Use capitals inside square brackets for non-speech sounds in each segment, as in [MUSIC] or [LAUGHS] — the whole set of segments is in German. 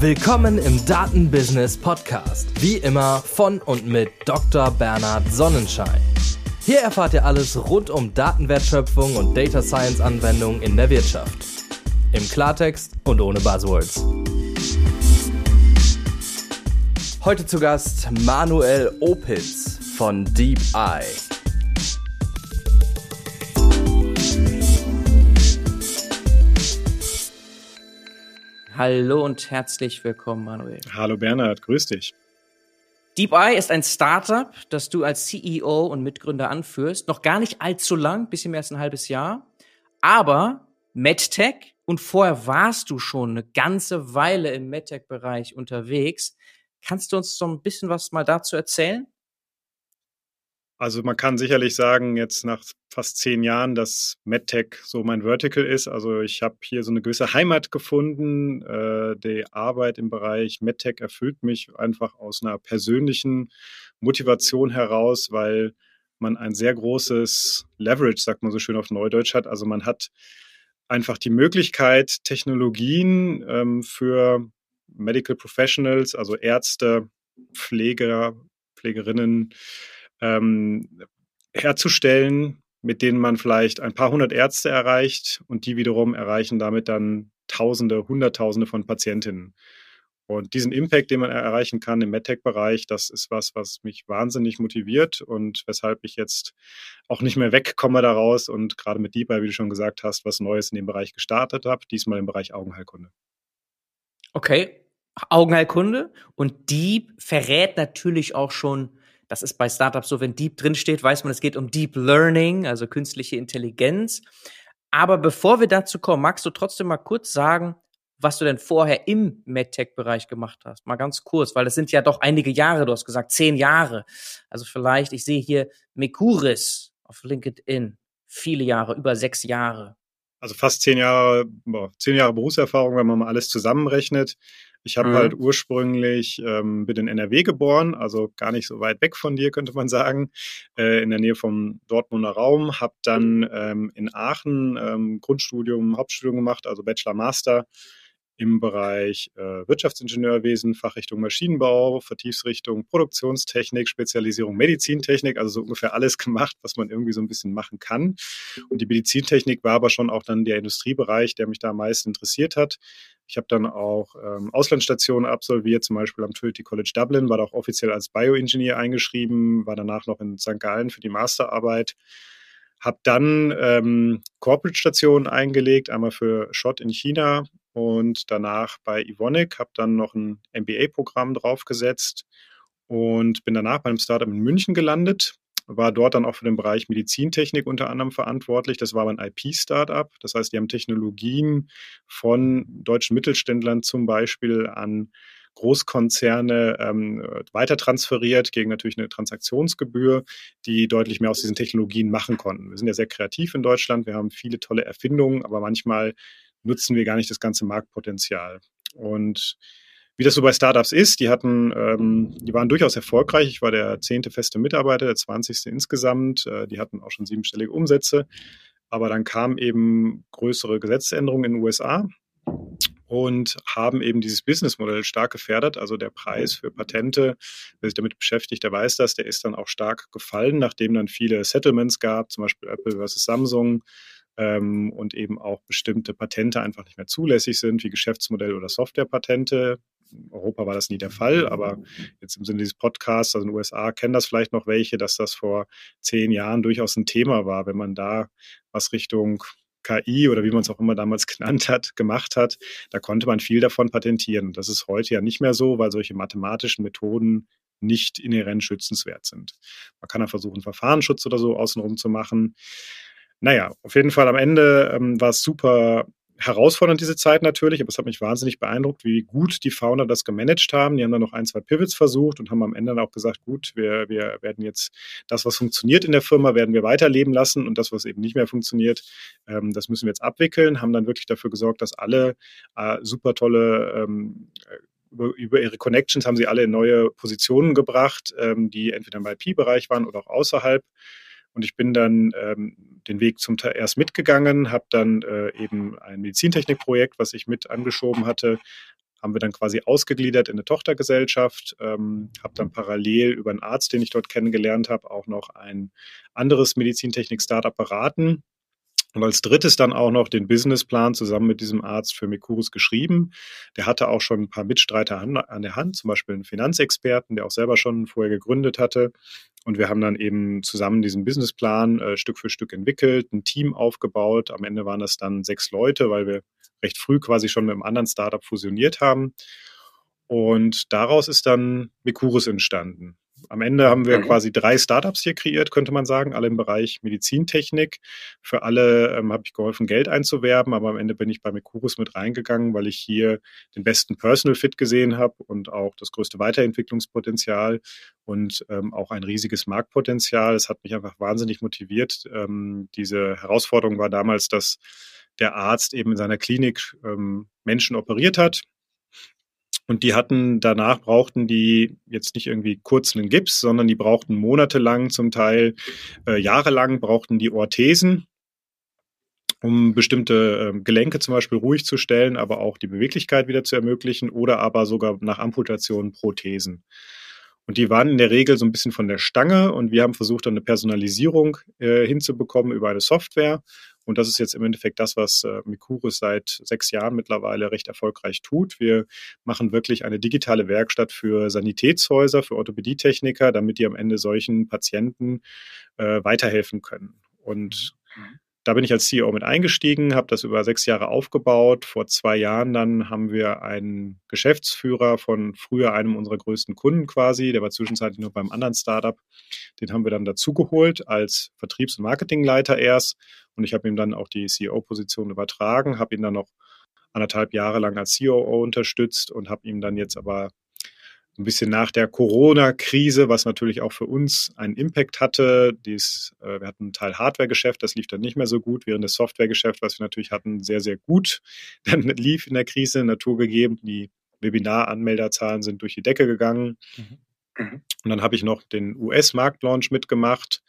Willkommen im Datenbusiness Podcast. Wie immer von und mit Dr. Bernhard Sonnenschein. Hier erfahrt ihr alles rund um Datenwertschöpfung und Data Science Anwendungen in der Wirtschaft. Im Klartext und ohne Buzzwords. Heute zu Gast Manuel Opitz von Deep Eye. Hallo und herzlich willkommen, Manuel. Hallo Bernhard, grüß dich. DeepEye ist ein Startup, das du als CEO und Mitgründer anführst. Noch gar nicht allzu lang, bisschen mehr als ein halbes Jahr. Aber MedTech und vorher warst du schon eine ganze Weile im MedTech-Bereich unterwegs. Kannst du uns so ein bisschen was mal dazu erzählen? Also man kann sicherlich sagen, jetzt nach fast zehn Jahren, dass MedTech so mein Vertical ist. Also ich habe hier so eine gewisse Heimat gefunden. Äh, die Arbeit im Bereich MedTech erfüllt mich einfach aus einer persönlichen Motivation heraus, weil man ein sehr großes Leverage, sagt man so schön auf Neudeutsch hat. Also man hat einfach die Möglichkeit, Technologien ähm, für Medical Professionals, also Ärzte, Pfleger, Pflegerinnen, ähm, herzustellen, mit denen man vielleicht ein paar hundert Ärzte erreicht und die wiederum erreichen damit dann Tausende, Hunderttausende von Patientinnen. Und diesen Impact, den man erreichen kann im MedTech-Bereich, das ist was, was mich wahnsinnig motiviert und weshalb ich jetzt auch nicht mehr wegkomme daraus und gerade mit DeepEye, wie du schon gesagt hast, was Neues in dem Bereich gestartet habe, diesmal im Bereich Augenheilkunde. Okay, Augenheilkunde und Deep verrät natürlich auch schon das ist bei Startups so, wenn Deep drinsteht, weiß man, es geht um Deep Learning, also künstliche Intelligenz. Aber bevor wir dazu kommen, magst du trotzdem mal kurz sagen, was du denn vorher im MedTech-Bereich gemacht hast? Mal ganz kurz, weil das sind ja doch einige Jahre, du hast gesagt, zehn Jahre. Also vielleicht, ich sehe hier Mekuris auf LinkedIn, viele Jahre, über sechs Jahre. Also fast zehn Jahre, zehn Jahre Berufserfahrung, wenn man mal alles zusammenrechnet. Ich habe mhm. halt ursprünglich, ähm, bin in NRW geboren, also gar nicht so weit weg von dir, könnte man sagen, äh, in der Nähe vom Dortmunder Raum. Habe dann ähm, in Aachen ähm, Grundstudium, Hauptstudium gemacht, also Bachelor, Master im Bereich äh, Wirtschaftsingenieurwesen, Fachrichtung Maschinenbau, Vertiefsrichtung Produktionstechnik, Spezialisierung Medizintechnik, also so ungefähr alles gemacht, was man irgendwie so ein bisschen machen kann. Und die Medizintechnik war aber schon auch dann der Industriebereich, der mich da am meisten interessiert hat. Ich habe dann auch ähm, Auslandsstationen absolviert, zum Beispiel am Trinity College Dublin, war da auch offiziell als Bioingenieur eingeschrieben, war danach noch in St. Gallen für die Masterarbeit habe dann ähm, Corporate-Stationen eingelegt, einmal für Schott in China und danach bei Ivonic, habe dann noch ein MBA-Programm draufgesetzt und bin danach bei einem Startup in München gelandet, war dort dann auch für den Bereich Medizintechnik unter anderem verantwortlich. Das war aber ein IP-Startup. Das heißt, die haben Technologien von deutschen Mittelständlern zum Beispiel an Großkonzerne ähm, weiter transferiert gegen natürlich eine Transaktionsgebühr, die deutlich mehr aus diesen Technologien machen konnten. Wir sind ja sehr kreativ in Deutschland, wir haben viele tolle Erfindungen, aber manchmal nutzen wir gar nicht das ganze Marktpotenzial. Und wie das so bei Startups ist, die hatten, ähm, die waren durchaus erfolgreich. Ich war der zehnte feste Mitarbeiter, der zwanzigste insgesamt. Äh, die hatten auch schon siebenstellige Umsätze. Aber dann kamen eben größere Gesetzesänderungen in den USA und haben eben dieses Businessmodell stark gefährdet. Also der Preis für Patente, wer sich damit beschäftigt, der weiß das, der ist dann auch stark gefallen, nachdem dann viele Settlements gab, zum Beispiel Apple versus Samsung ähm, und eben auch bestimmte Patente einfach nicht mehr zulässig sind, wie Geschäftsmodell- oder Softwarepatente. In Europa war das nie der Fall, aber jetzt im Sinne dieses Podcasts, also in den USA kennen das vielleicht noch welche, dass das vor zehn Jahren durchaus ein Thema war, wenn man da was Richtung KI oder wie man es auch immer damals [LAUGHS] genannt hat, gemacht hat, da konnte man viel davon patentieren. Das ist heute ja nicht mehr so, weil solche mathematischen Methoden nicht inhärent schützenswert sind. Man kann ja versuchen, Verfahrensschutz oder so außenrum zu machen. Naja, auf jeden Fall am Ende ähm, war es super herausfordernd, diese Zeit natürlich, aber es hat mich wahnsinnig beeindruckt, wie gut die Founder das gemanagt haben. Die haben dann noch ein, zwei Pivots versucht und haben am Ende dann auch gesagt, gut, wir, wir werden jetzt das, was funktioniert in der Firma, werden wir weiterleben lassen und das, was eben nicht mehr funktioniert, ähm, das müssen wir jetzt abwickeln, haben dann wirklich dafür gesorgt, dass alle äh, super tolle ähm, über, über, ihre Connections haben sie alle in neue Positionen gebracht, ähm, die entweder im IP-Bereich waren oder auch außerhalb. Und ich bin dann ähm, den Weg zum Teil erst mitgegangen, habe dann äh, eben ein Medizintechnikprojekt, was ich mit angeschoben hatte, haben wir dann quasi ausgegliedert in eine Tochtergesellschaft, ähm, habe dann parallel über einen Arzt, den ich dort kennengelernt habe, auch noch ein anderes Medizintechnik-Startup beraten und als drittes dann auch noch den Businessplan zusammen mit diesem Arzt für Mikurus geschrieben. Der hatte auch schon ein paar Mitstreiter an, an, der Hand, zum Beispiel einen Finanzexperten, der auch selber schon vorher gegründet hatte. Und wir haben dann eben zusammen diesen Businessplan äh, Stück für Stück entwickelt, ein Team aufgebaut. Am Ende waren das dann sechs Leute, weil wir recht früh quasi schon mit einem anderen Startup fusioniert haben. Und daraus ist dann Mikurus entstanden. Am Ende haben wir mhm. quasi drei Startups hier kreiert, könnte man sagen, alle im Bereich Medizintechnik. Für alle ähm, habe ich geholfen, Geld einzuwerben, aber am Ende bin ich bei Mekurus mit reingegangen, weil ich hier den besten Personal Fit gesehen habe und auch das größte Weiterentwicklungspotenzial und ähm, auch ein riesiges Marktpotenzial. Es hat mich einfach wahnsinnig motiviert. Ähm, diese Herausforderung war damals, dass der Arzt eben in seiner Klinik ähm, Menschen operiert hat und die hatten, danach brauchten die jetzt nicht irgendwie kurz einen Gips, sondern die brauchten monatelang, zum Teil äh, jahrelang brauchten die Orthesen, um bestimmte äh, Gelenke zum Beispiel ruhig zu stellen, aber auch die Beweglichkeit wieder zu ermöglichen oder aber sogar nach Amputation Prothesen. Und die waren in der Regel so ein bisschen von der Stange und wir haben versucht, dann eine Personalisierung äh, hinzubekommen über eine Software. Und das ist jetzt im Endeffekt das, was äh, Mikurus seit sechs Jahren mittlerweile recht erfolgreich tut. Wir machen wirklich eine digitale Werkstatt für Sanitätshäuser, für Orthopädietechniker, damit die am Ende solchen Patienten äh, weiterhelfen können. Und mhm. Da bin ich als CEO mit eingestiegen, habe das über sechs Jahre aufgebaut. Vor zwei Jahren dann haben wir einen Geschäftsführer von früher einem unserer größten Kunden quasi, der war zwischenzeitlich noch beim anderen Startup. Den haben wir dann dazugeholt als Vertriebs- und Marketingleiter erst. Und ich habe ihm dann auch die CEO-Position übertragen, habe ihn dann noch anderthalb Jahre lang als COO unterstützt und habe ihm dann jetzt aber ein bisschen nach der Corona-Krise, was natürlich auch für uns einen Impact hatte. Dies, äh, wir hatten einen Teil Hardware-Geschäft, das lief dann nicht mehr so gut, während das Software-Geschäft, was wir natürlich hatten, sehr, sehr gut [LAUGHS] dann lief in der Krise naturgegeben. Die Webinar-Anmelderzahlen sind durch die Decke gegangen. Mhm. mhm. Und dann habe ich noch den US-Marktlaunch mitgemacht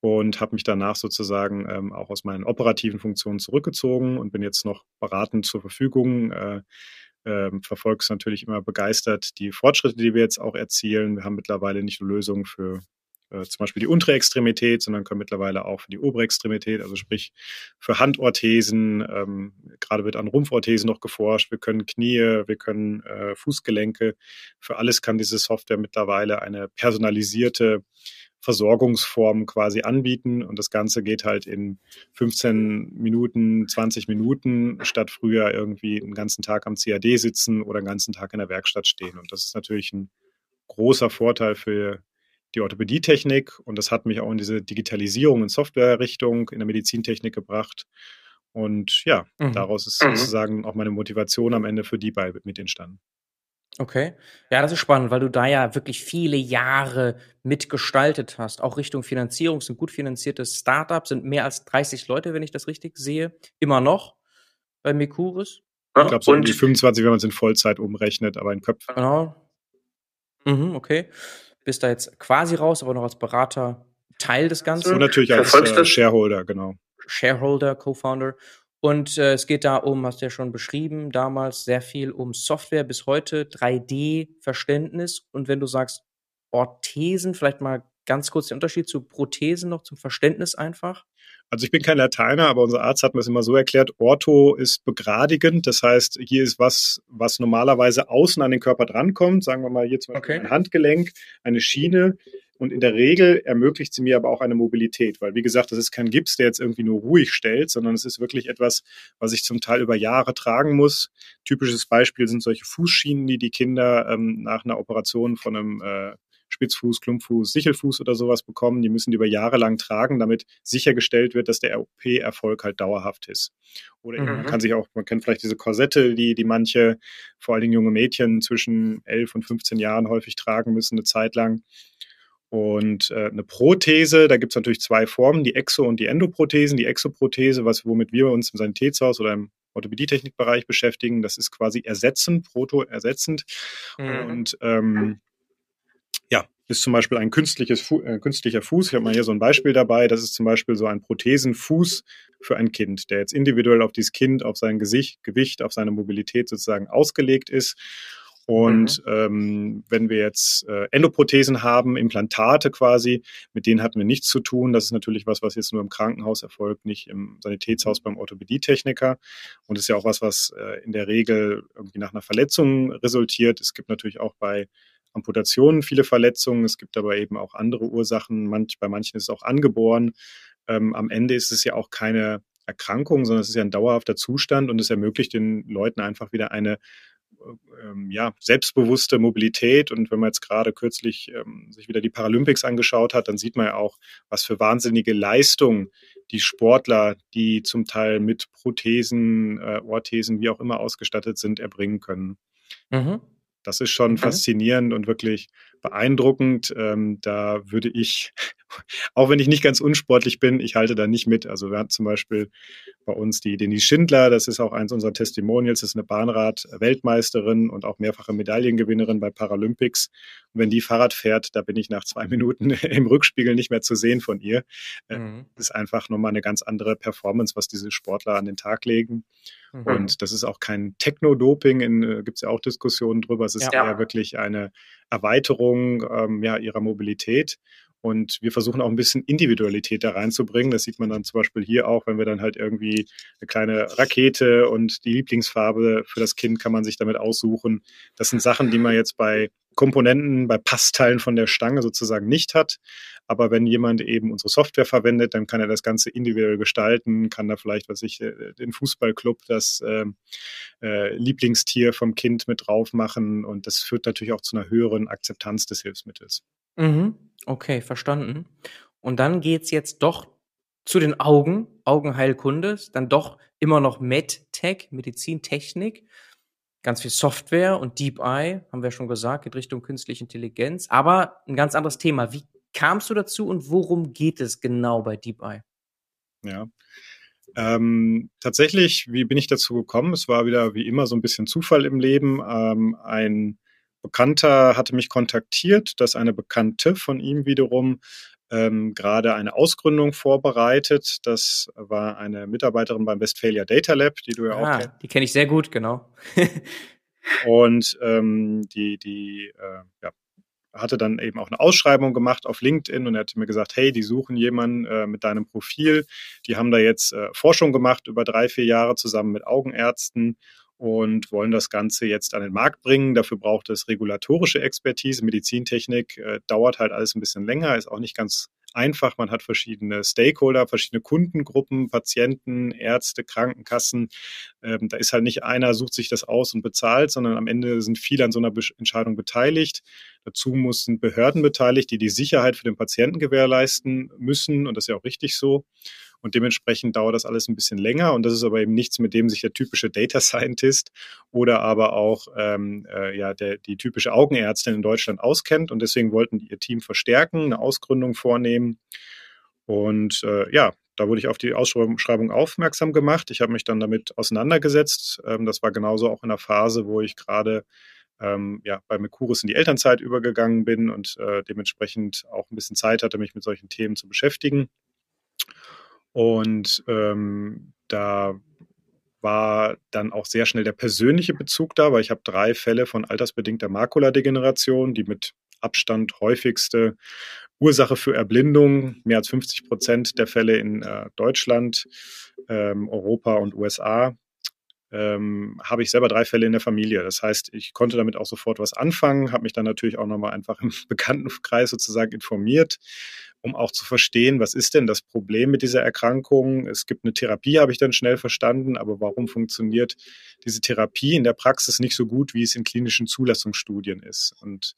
und habe mich danach sozusagen ähm, auch aus meinen operativen Funktionen zurückgezogen und bin jetzt noch beratend zur Verfügung. Äh, ähm, verfolgst natürlich immer begeistert die Fortschritte, die wir jetzt auch erzielen. Wir haben mittlerweile nicht nur Lösungen für äh, zum Beispiel die untere Extremität, sondern können mittlerweile auch für die obere Extremität, also sprich für Handorthesen, ähm, gerade wird an Rumpforthesen noch geforscht, wir können Knie, wir können äh, Fußgelenke, für alles kann diese Software mittlerweile eine personalisierte Versorgungsformen quasi anbieten. Und das Ganze geht halt in 15 Minuten, 20 Minuten, statt früher irgendwie einen ganzen Tag am CAD sitzen oder einen ganzen Tag in der Werkstatt stehen. Und das ist natürlich ein großer Vorteil für die Orthopädietechnik. Und das hat mich auch in diese Digitalisierung in Softwarerichtung in der Medizintechnik gebracht. Und ja, mhm. daraus ist mhm. sozusagen auch meine Motivation am Ende für die bei mit entstanden. Okay. Ja, das ist spannend, weil du da ja wirklich viele Jahre mitgestaltet hast. Auch Richtung Finanzierung sind gut finanzierte Startups, sind mehr als 30 Leute, wenn ich das richtig sehe. Immer noch bei Mekuris. Ich glaube, so um die 25, wenn man es in Vollzeit umrechnet, aber in Köpfen. Genau. Mhm, okay. Bist da jetzt quasi raus, aber noch als Berater Teil des Ganzen. Und natürlich als äh, Shareholder, genau. Shareholder, Co-Founder. Und äh, es geht da um, hast du ja schon beschrieben, damals sehr viel um Software bis heute, 3D-Verständnis. Und wenn du sagst Orthesen, vielleicht mal ganz kurz den Unterschied zu Prothesen noch zum Verständnis einfach. Also ich bin kein Lateiner, aber unser Arzt hat mir das immer so erklärt, Ortho ist begradigend. Das heißt, hier ist was, was normalerweise außen an den Körper drankommt. Sagen wir mal hier zum Beispiel okay. ein Handgelenk, eine Schiene. Und in der Regel ermöglicht sie mir aber auch eine Mobilität, weil wie gesagt, das ist kein Gips, der jetzt irgendwie nur ruhig stellt, sondern es ist wirklich etwas, was ich zum Teil über Jahre tragen muss. Typisches Beispiel sind solche Fußschienen, die die Kinder ähm, nach einer Operation von einem äh, Spitzfuß, Klumpfuß, Sichelfuß oder sowas bekommen. Die müssen die über Jahre lang tragen, damit sichergestellt wird, dass der OP-Erfolg halt dauerhaft ist. Oder mhm. man kann sich auch, man kennt vielleicht diese Korsette, die, die manche, vor allen Dingen junge Mädchen zwischen 11 und 15 Jahren häufig tragen müssen, eine Zeit lang. Und äh, eine Prothese, da gibt es natürlich zwei Formen, die Exo- und die Endoprothesen. Die Exoprothese, was, womit wir uns im Sanitätshaus oder im Orthopädietechnikbereich beschäftigen, das ist quasi ersetzend, proto-ersetzend. Mhm. Und ähm, ja, ist zum Beispiel ein künstliches Fu äh, künstlicher Fuß. Ich habe mal hier so ein Beispiel dabei. Das ist zum Beispiel so ein Prothesenfuß für ein Kind, der jetzt individuell auf dieses Kind, auf sein Gesicht, Gewicht, auf seine Mobilität sozusagen ausgelegt ist. Und mhm. ähm, wenn wir jetzt äh, Endoprothesen haben, Implantate quasi, mit denen hatten wir nichts zu tun. Das ist natürlich was, was jetzt nur im Krankenhaus erfolgt, nicht im Sanitätshaus beim Orthopädietechniker. Und ist ja auch was, was äh, in der Regel irgendwie nach einer Verletzung resultiert. Es gibt natürlich auch bei Amputationen viele Verletzungen. Es gibt aber eben auch andere Ursachen. Manch, bei manchen ist es auch angeboren. Ähm, am Ende ist es ja auch keine Erkrankung, sondern es ist ja ein dauerhafter Zustand und es ermöglicht den Leuten einfach wieder eine ähm, ja, selbstbewusste Mobilität. Und wenn man jetzt gerade kürzlich ähm, sich wieder die Paralympics angeschaut hat, dann sieht man ja auch, was für wahnsinnige Leistungen die Sportler, die zum Teil mit Prothesen, äh, Orthesen, wie auch immer ausgestattet sind, erbringen können. Mhm. Das ist schon faszinierend und wirklich beeindruckend. Ähm, da würde ich, [LAUGHS] auch wenn ich nicht ganz unsportlich bin, ich halte da nicht mit. Also wir hatten zum Beispiel bei uns die Denise Schindler, das ist auch eins unserer Testimonials, das ist eine Bahnrad-Weltmeisterin und auch mehrfache Medaillengewinnerin bei Paralympics. Und wenn die Fahrrad fährt, da bin ich nach zwei [LAUGHS] Minuten im Rückspiegel nicht mehr zu sehen von ihr. Äh, mhm. Das ist einfach nochmal eine ganz andere Performance, was diese Sportler an den Tag legen. Mhm. Und das ist auch kein Techno-Doping, äh, gibt es ja auch Diskussionen drüber. Es ist ja. eher wirklich eine Erweiterung ähm, ja, ihrer Mobilität. Und wir versuchen auch ein bisschen Individualität da reinzubringen. Das sieht man dann zum Beispiel hier auch, wenn wir dann halt irgendwie eine kleine Rakete und die Lieblingsfarbe für das Kind kann man sich damit aussuchen. Das sind Sachen, die man jetzt bei Komponenten, bei Passteilen von der Stange sozusagen nicht hat. Aber wenn jemand eben unsere Software verwendet, dann kann er das Ganze individuell gestalten, kann da vielleicht, was ich, äh, den Fußballclub, das äh, äh, Lieblingstier vom Kind mit drauf machen. Und das führt natürlich auch zu einer höheren Akzeptanz des Hilfsmittels. Mhm. Okay, verstanden. Und dann geht's jetzt doch zu den Augen, Augenheilkunde, dann doch immer noch MedTech, Medizintechnik ganz viel Software und Deep Eye, haben wir schon gesagt, geht Richtung künstliche Intelligenz. Aber ein ganz anderes Thema. Wie kamst du dazu und worum geht es genau bei Deep Eye? Ja. Ähm, tatsächlich, wie bin ich dazu gekommen? Es war wieder wie immer so ein bisschen Zufall im Leben. Ähm, ein Bekannter hatte mich kontaktiert, dass eine Bekannte von ihm wiederum ähm, gerade eine Ausgründung vorbereitet. Das war eine Mitarbeiterin beim Westphalia Data Lab, die du ja ah, auch kennst. Die kenne ich sehr gut, genau. [LAUGHS] und ähm, die, die äh, ja, hatte dann eben auch eine Ausschreibung gemacht auf LinkedIn und er hat mir gesagt, hey, die suchen jemanden äh, mit deinem Profil. Die haben da jetzt äh, Forschung gemacht über drei, vier Jahre zusammen mit Augenärzten und wollen das Ganze jetzt an den Markt bringen. Dafür braucht es regulatorische Expertise. Medizintechnik äh, dauert halt alles ein bisschen länger, ist auch nicht ganz einfach. Man hat verschiedene Stakeholder, verschiedene Kundengruppen, Patienten, Ärzte, Krankenkassen. Ähm, da ist halt nicht einer, sucht sich das aus und bezahlt, sondern am Ende sind viele an so einer Be Entscheidung beteiligt. Dazu mussten Behörden beteiligt, die die Sicherheit für den Patienten gewährleisten müssen. Und das ist ja auch richtig so. Und dementsprechend dauert das alles ein bisschen länger. Und das ist aber eben nichts, mit dem sich der typische Data Scientist oder aber auch ähm, äh, ja, der, die typische Augenärztin in Deutschland auskennt. Und deswegen wollten die ihr Team verstärken, eine Ausgründung vornehmen. Und äh, ja, da wurde ich auf die Ausschreibung aufmerksam gemacht. Ich habe mich dann damit auseinandergesetzt. Ähm, das war genauso auch in der Phase, wo ich gerade ähm, ja, bei Mercurus in die Elternzeit übergegangen bin und äh, dementsprechend auch ein bisschen Zeit hatte, mich mit solchen Themen zu beschäftigen. Und ähm, da war dann auch sehr schnell der persönliche Bezug da, weil ich habe drei Fälle von altersbedingter Makuladegeneration, die mit Abstand häufigste Ursache für Erblindung, mehr als 50 Prozent der Fälle in äh, Deutschland, ähm, Europa und USA. Ähm, habe ich selber drei Fälle in der Familie. Das heißt, ich konnte damit auch sofort was anfangen, habe mich dann natürlich auch nochmal einfach [LAUGHS] im Bekanntenkreis sozusagen informiert, um auch zu verstehen, was ist denn das Problem mit dieser Erkrankung. Es gibt eine Therapie, habe ich dann schnell verstanden, aber warum funktioniert diese Therapie in der Praxis nicht so gut, wie es in klinischen Zulassungsstudien ist? Und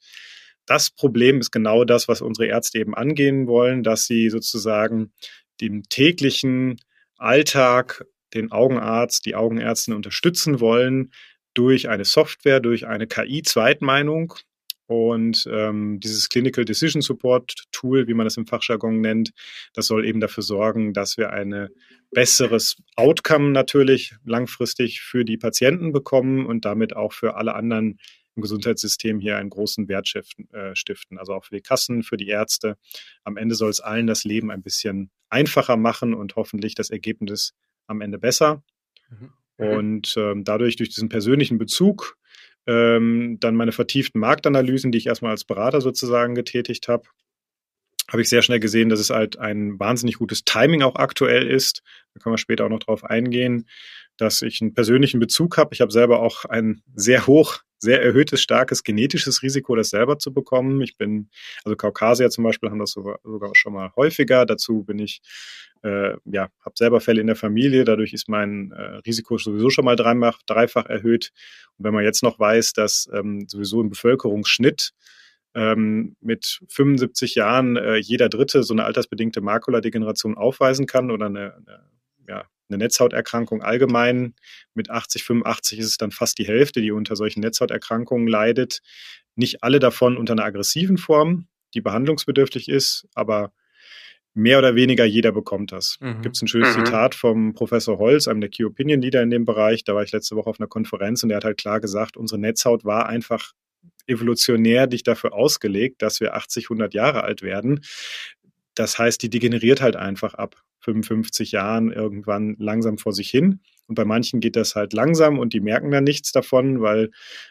das Problem ist genau das, was unsere Ärzte eben angehen wollen, dass sie sozusagen dem täglichen Alltag den Augenarzt, die Augenärztin unterstützen wollen durch eine Software, durch eine KI-Zweitmeinung, und ähm, dieses Clinical Decision Support Tool, wie man das im Fachjargon nennt, das soll eben dafür sorgen, dass wir ein besseres Outcome natürlich langfristig für die Patienten bekommen und damit auch für alle anderen im Gesundheitssystem hier einen großen Wert äh, stiften. Also auch für die Kassen, für die Ärzte. Am Ende soll es allen das Leben ein bisschen einfacher machen und hoffentlich das Ergebnis am Ende besser. Mhm. Und ähm, dadurch, durch diesen persönlichen Bezug, ähm, dann meine vertieften Marktanalysen, die ich erstmal als Berater sozusagen getätigt habe, habe ich sehr schnell gesehen, dass es halt ein wahnsinnig gutes Timing auch aktuell ist. Da können wir später auch noch drauf eingehen, dass ich einen persönlichen Bezug habe. Ich habe selber auch ein sehr hoch, sehr erhöhtes, starkes genetisches Risiko, das selber zu bekommen. Ich bin, also Kaukasier zum Beispiel haben das sogar, sogar schon mal häufiger. Dazu bin ich, äh, ja, habe selber Fälle in der Familie. Dadurch ist mein äh, Risiko sowieso schon mal dreifach, dreifach erhöht. Und wenn man jetzt noch weiß, dass ähm, sowieso im Bevölkerungsschnitt ähm, mit 75 Jahren äh, jeder Dritte so eine altersbedingte Makuladegeneration aufweisen kann oder eine, eine, ja, eine Netzhauterkrankung allgemein. Mit 80, 85 ist es dann fast die Hälfte, die unter solchen Netzhauterkrankungen leidet. Nicht alle davon unter einer aggressiven Form, die behandlungsbedürftig ist, aber mehr oder weniger jeder bekommt das. Mhm. Gibt es ein schönes mhm. Zitat vom Professor Holz, einem der Key Opinion Leader in dem Bereich. Da war ich letzte Woche auf einer Konferenz und der hat halt klar gesagt, unsere Netzhaut war einfach evolutionär dich dafür ausgelegt, dass wir 80, 100 Jahre alt werden. Das heißt, die degeneriert halt einfach ab 55 Jahren irgendwann langsam vor sich hin. Und bei manchen geht das halt langsam und die merken dann nichts davon, weil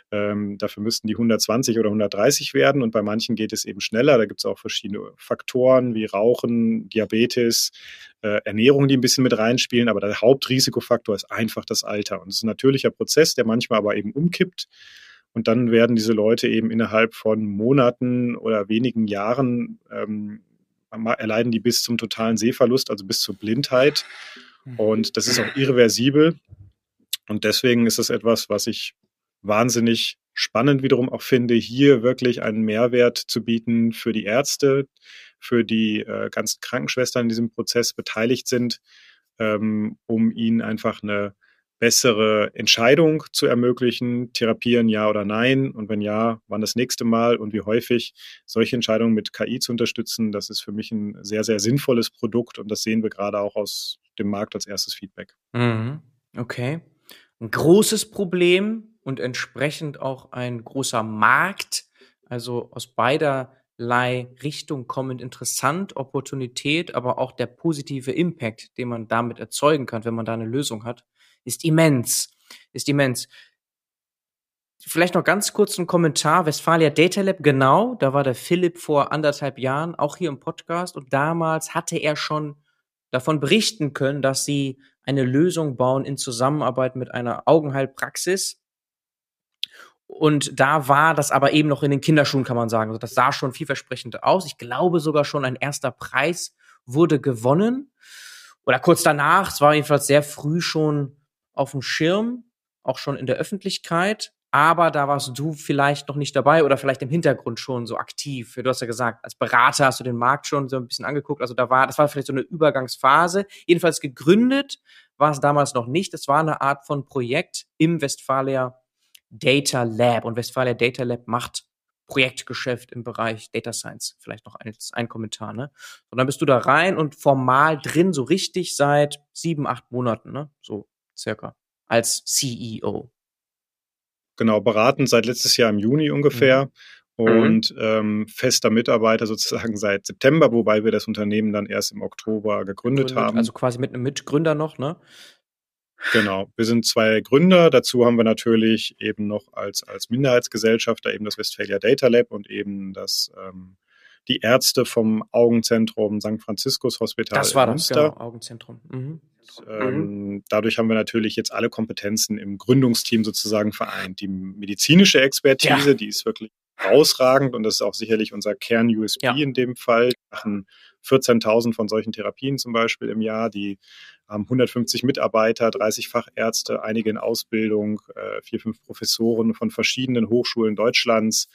ähm, dafür müssten die 120 oder 130 werden. Und bei manchen geht es eben schneller. Da gibt es auch verschiedene Faktoren wie Rauchen, Diabetes, äh, Ernährung, die ein bisschen mit reinspielen. Aber der Hauptrisikofaktor ist einfach das Alter. Und es ist ein natürlicher Prozess, der manchmal aber eben umkippt. Und dann werden diese Leute eben innerhalb von Monaten oder wenigen Jahren ähm, erleiden die bis zum totalen Sehverlust, also bis zur Blindheit. Mhm. Und das ist auch irreversibel. Und deswegen ist es etwas, was ich wahnsinnig spannend wiederum auch finde, hier wirklich einen Mehrwert zu bieten für die Ärzte, für die äh, ganzen Krankenschwestern in diesem Prozess beteiligt sind, ähm, um ihnen einfach eine bessere Entscheidung zu ermöglichen, therapieren ja oder nein und wenn ja, wann das nächste Mal und wie häufig solche Entscheidungen mit KI zu unterstützen, das ist für mich ein sehr, sehr sinnvolles Produkt und das sehen wir gerade auch aus dem Markt als erstes Feedback. Mhm. Okay. Ein großes Problem und entsprechend auch ein großer Markt, also aus beiderlei Richtung kommend interessant, Opportunität, aber auch der positive Impact, den man damit erzeugen kann, wenn man da eine Lösung hat ist immens, ist immens. Vielleicht noch ganz kurz ein Kommentar. Westfalia Data Lab, genau, da war der Philipp vor anderthalb Jahren auch hier im Podcast und damals hatte er schon davon berichten können, dass sie eine Lösung bauen in Zusammenarbeit mit einer Augenheilpraxis. Und da war das aber eben noch in den Kinderschuhen, kann man sagen. Also das sah schon vielversprechend aus. Ich glaube sogar schon ein erster Preis wurde gewonnen. Oder kurz danach, es war jedenfalls sehr früh schon auf dem Schirm, auch schon in der Öffentlichkeit, aber da warst du vielleicht noch nicht dabei oder vielleicht im Hintergrund schon so aktiv. Du hast ja gesagt, als Berater hast du den Markt schon so ein bisschen angeguckt. Also da war, das war vielleicht so eine Übergangsphase. Jedenfalls gegründet war es damals noch nicht. Es war eine Art von Projekt im Westfalia Data Lab. Und Westfalia Data Lab macht Projektgeschäft im Bereich Data Science. Vielleicht noch als ein Kommentar, ne? Und dann bist du da rein und formal drin, so richtig seit sieben, acht Monaten, ne? So circa als CEO? Genau, beratend seit letztes Jahr im Juni ungefähr. Mhm. Und ähm, fester Mitarbeiter sozusagen [LAUGHS] seit September, wobei wir das Unternehmen dann erst im Oktober gegründet, gegründet haben. Also quasi mit einem Mitgründer noch, ne? Genau, wir sind zwei Gründer. Dazu haben wir natürlich eben noch als, als Minderheitsgesellschafter eben das Westphalia Data Lab und eben das ähm, die Ärzte vom Augenzentrum St. Franziskus Hospital. Das war das, genau, Augenzentrum. Mhm. Ähm, dadurch haben wir natürlich jetzt alle Kompetenzen im Gründungsteam sozusagen vereint. Die medizinische Expertise, ja. die ist wirklich herausragend und das ist auch sicherlich unser Kern-USB ja. in dem Fall. Wir machen 14.000 von solchen Therapien zum Beispiel im Jahr. Die haben 150 Mitarbeiter, 30 Fachärzte, einige in Ausbildung, äh, vier, fünf Professoren von verschiedenen Hochschulen Deutschlands.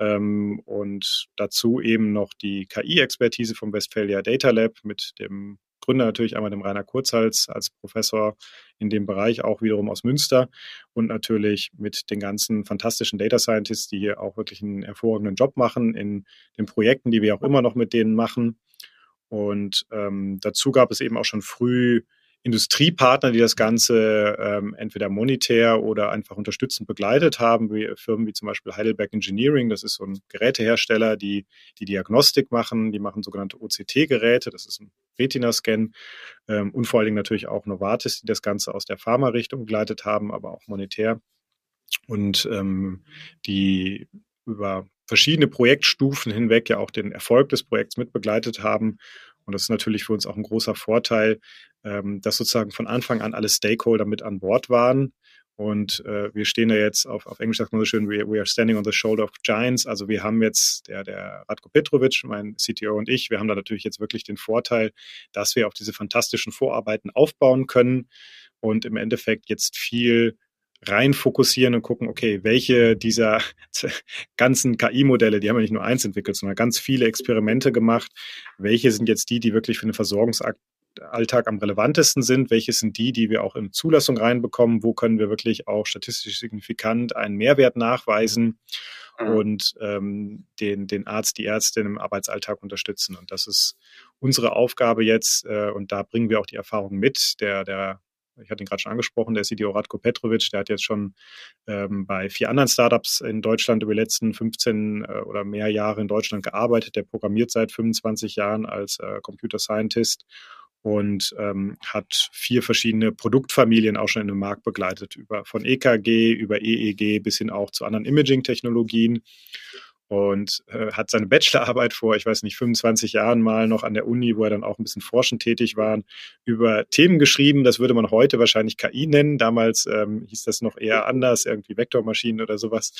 Ähm, und dazu eben noch die KI-Expertise vom Westphalia Data Lab mit dem Gründer natürlich einmal dem Rainer Kurzhals als Professor in dem Bereich, auch wiederum aus Münster und natürlich mit den ganzen fantastischen Data Scientists, die hier auch wirklich einen hervorragenden Job machen in den Projekten, die wir auch immer noch mit denen machen. Und ähm, dazu gab es eben auch schon früh Industriepartner, die das Ganze ähm, entweder monetär oder einfach unterstützend begleitet haben, wie Firmen wie zum Beispiel Heidelberg Engineering, das ist so ein Gerätehersteller, die die Diagnostik machen, die machen sogenannte OCT-Geräte, das ist ein Retina-Scan. Ähm, und vor allen Dingen natürlich auch Novartis, die das Ganze aus der Pharma-Richtung begleitet haben, aber auch monetär. Und ähm, die über verschiedene Projektstufen hinweg ja auch den Erfolg des Projekts mitbegleitet haben. Und das ist natürlich für uns auch ein großer Vorteil, ähm, dass sozusagen von Anfang an alle Stakeholder mit an Bord waren. Und äh, wir stehen da jetzt auf, auf Englisch sagt man so schön, we, we are standing on the shoulder of giants. Also wir haben jetzt, der, der Radko Petrovic, mein CTO und ich, wir haben da natürlich jetzt wirklich den Vorteil, dass wir auf diese fantastischen Vorarbeiten aufbauen können und im Endeffekt jetzt viel rein fokussieren und gucken, okay, welche dieser [LAUGHS] ganzen KI-Modelle, die haben wir nicht nur eins entwickelt, sondern ganz viele Experimente gemacht. Welche sind jetzt die, die wirklich für den Versorgungsalltag am relevantesten sind? Welche sind die, die wir auch in Zulassung reinbekommen? Wo können wir wirklich auch statistisch signifikant einen Mehrwert nachweisen? Mhm. und ähm, den, den Arzt, die Ärztin im Arbeitsalltag unterstützen. Und das ist unsere Aufgabe jetzt äh, und da bringen wir auch die Erfahrung mit. Der, der ich hatte ihn gerade schon angesprochen, der CDO Radko Petrovic, der hat jetzt schon ähm, bei vier anderen Startups in Deutschland über die letzten 15 äh, oder mehr Jahre in Deutschland gearbeitet. Der programmiert seit 25 Jahren als äh, Computer Scientist und ähm, hat vier verschiedene Produktfamilien auch schon in dem Markt begleitet, über von EKG über EEG bis hin auch zu anderen Imaging-Technologien und äh, hat seine Bachelorarbeit vor, ich weiß nicht, 25 Jahren mal noch an der Uni, wo er dann auch ein bisschen forschend tätig war, über Themen geschrieben. Das würde man heute wahrscheinlich KI nennen. Damals ähm, hieß das noch eher anders, irgendwie Vektormaschinen oder sowas.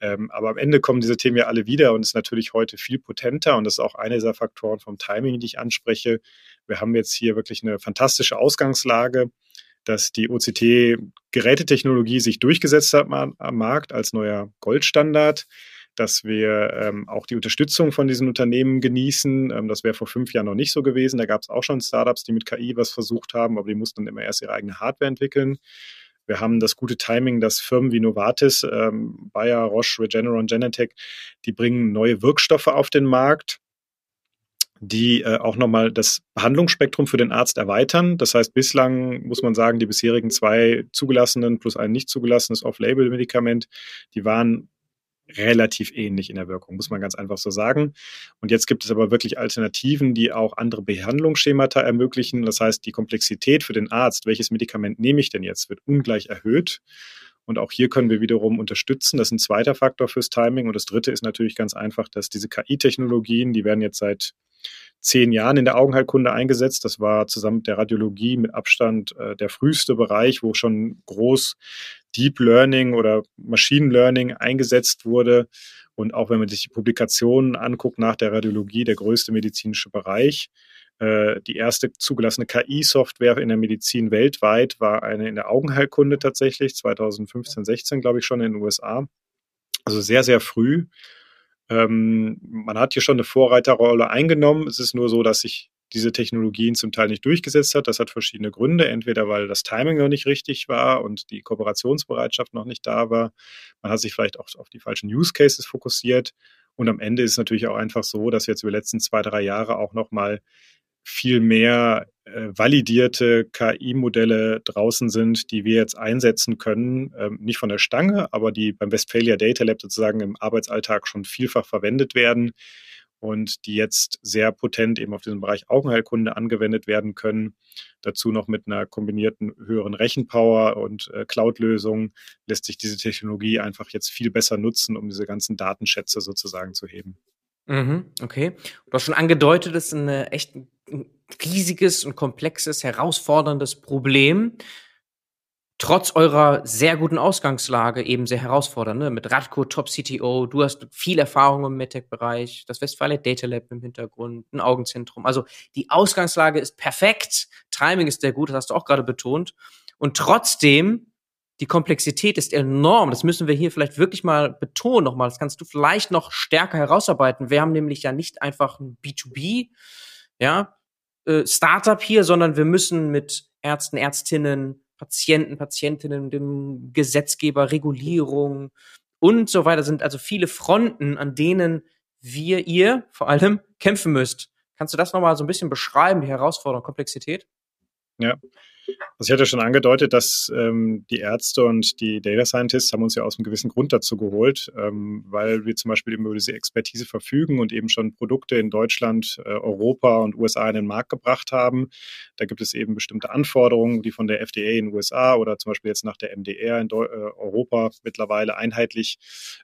Ähm, aber am Ende kommen diese Themen ja alle wieder und ist natürlich heute viel potenter. Und das ist auch einer dieser Faktoren vom Timing, die ich anspreche. Wir haben jetzt hier wirklich eine fantastische Ausgangslage dass die OCT-Gerätetechnologie sich durchgesetzt hat am Markt als neuer Goldstandard dass wir ähm, auch die Unterstützung von diesen Unternehmen genießen. Ähm, das wäre vor fünf Jahren noch nicht so gewesen. Da gab es auch schon Startups, die mit KI was versucht haben, aber die mussten dann immer erst ihre eigene Hardware entwickeln. Wir haben das gute Timing, dass Firmen wie Novartis, ähm, Bayer, Roche, Regeneron, Genentech, die bringen neue Wirkstoffe auf den Markt, die äh, auch nochmal das Behandlungsspektrum für den Arzt erweitern. Das heißt, bislang muss man sagen, die bisherigen zwei zugelassenen plus ein nicht zugelassenes Off-Label-Medikament, die waren relativ ähnlich in der Wirkung, muss man ganz einfach so sagen. Und jetzt gibt es aber wirklich Alternativen, die auch andere Behandlungsschemata ermöglichen. Das heißt, die Komplexität für den Arzt, welches Medikament nehme ich denn jetzt, wird ungleich erhöht. Und auch hier können wir wiederum unterstützen. Das ist ein zweiter Faktor fürs Timing. Und das dritte ist natürlich ganz einfach, dass diese KI-Technologien, die werden jetzt seit zehn Jahren in der Augenheilkunde eingesetzt. Das war zusammen mit der Radiologie mit Abstand äh, der früheste Bereich, wo schon groß Deep Learning oder Machine Learning eingesetzt wurde. Und auch wenn man sich die Publikationen anguckt nach der Radiologie, der größte medizinische Bereich. Äh, die erste zugelassene KI-Software in der Medizin weltweit war eine in der Augenheilkunde tatsächlich, 2015, 16, glaube ich, schon in den USA. Also sehr, sehr früh. Ähm, man hat hier schon eine Vorreiterrolle eingenommen. Es ist nur so, dass sich diese Technologien zum Teil nicht durchgesetzt hat. Das hat verschiedene Gründe. Entweder weil das Timing noch nicht richtig war und die Kooperationsbereitschaft noch nicht da war. Man hat sich vielleicht auch auf die falschen Use Cases fokussiert. Und am Ende ist es natürlich auch einfach so, dass jetzt über die letzten zwei, drei Jahre auch nochmal viel mehr äh, validierte KI-Modelle draußen sind, die wir jetzt einsetzen können, ähm, nicht von der Stange, aber die beim Westphalia Data Lab sozusagen im Arbeitsalltag schon vielfach verwendet werden und die jetzt sehr potent eben auf diesen Bereich Augenheilkunde angewendet werden können. Dazu noch mit einer kombinierten höheren Rechenpower und äh, Cloud-Lösung lässt sich diese Technologie einfach jetzt viel besser nutzen, um diese ganzen Datenschätze sozusagen zu heben. Mhm, okay. Du hast schon angedeutet, es ist ein echt riesiges und komplexes, herausforderndes Problem. Trotz eurer sehr guten Ausgangslage eben sehr herausfordernd. Ne? Mit Radko, Top CTO, du hast viel Erfahrung im MedTech-Bereich, das Westfalia Data Lab im Hintergrund, ein Augenzentrum. Also die Ausgangslage ist perfekt, Timing ist sehr gut, das hast du auch gerade betont. Und trotzdem die Komplexität ist enorm. Das müssen wir hier vielleicht wirklich mal betonen nochmal. Das kannst du vielleicht noch stärker herausarbeiten. Wir haben nämlich ja nicht einfach ein B2B, ja, äh, Startup hier, sondern wir müssen mit Ärzten, Ärztinnen, Patienten, Patientinnen, dem Gesetzgeber, Regulierung und so weiter sind also viele Fronten, an denen wir, ihr vor allem, kämpfen müsst. Kannst du das nochmal so ein bisschen beschreiben, die Herausforderung, Komplexität? Ja, Also ich hatte schon angedeutet, dass ähm, die Ärzte und die Data Scientists haben uns ja aus einem gewissen Grund dazu geholt, ähm, weil wir zum Beispiel über diese Expertise verfügen und eben schon Produkte in Deutschland, äh, Europa und USA in den Markt gebracht haben. Da gibt es eben bestimmte Anforderungen, die von der FDA in den USA oder zum Beispiel jetzt nach der MDR in Deu äh, Europa mittlerweile einheitlich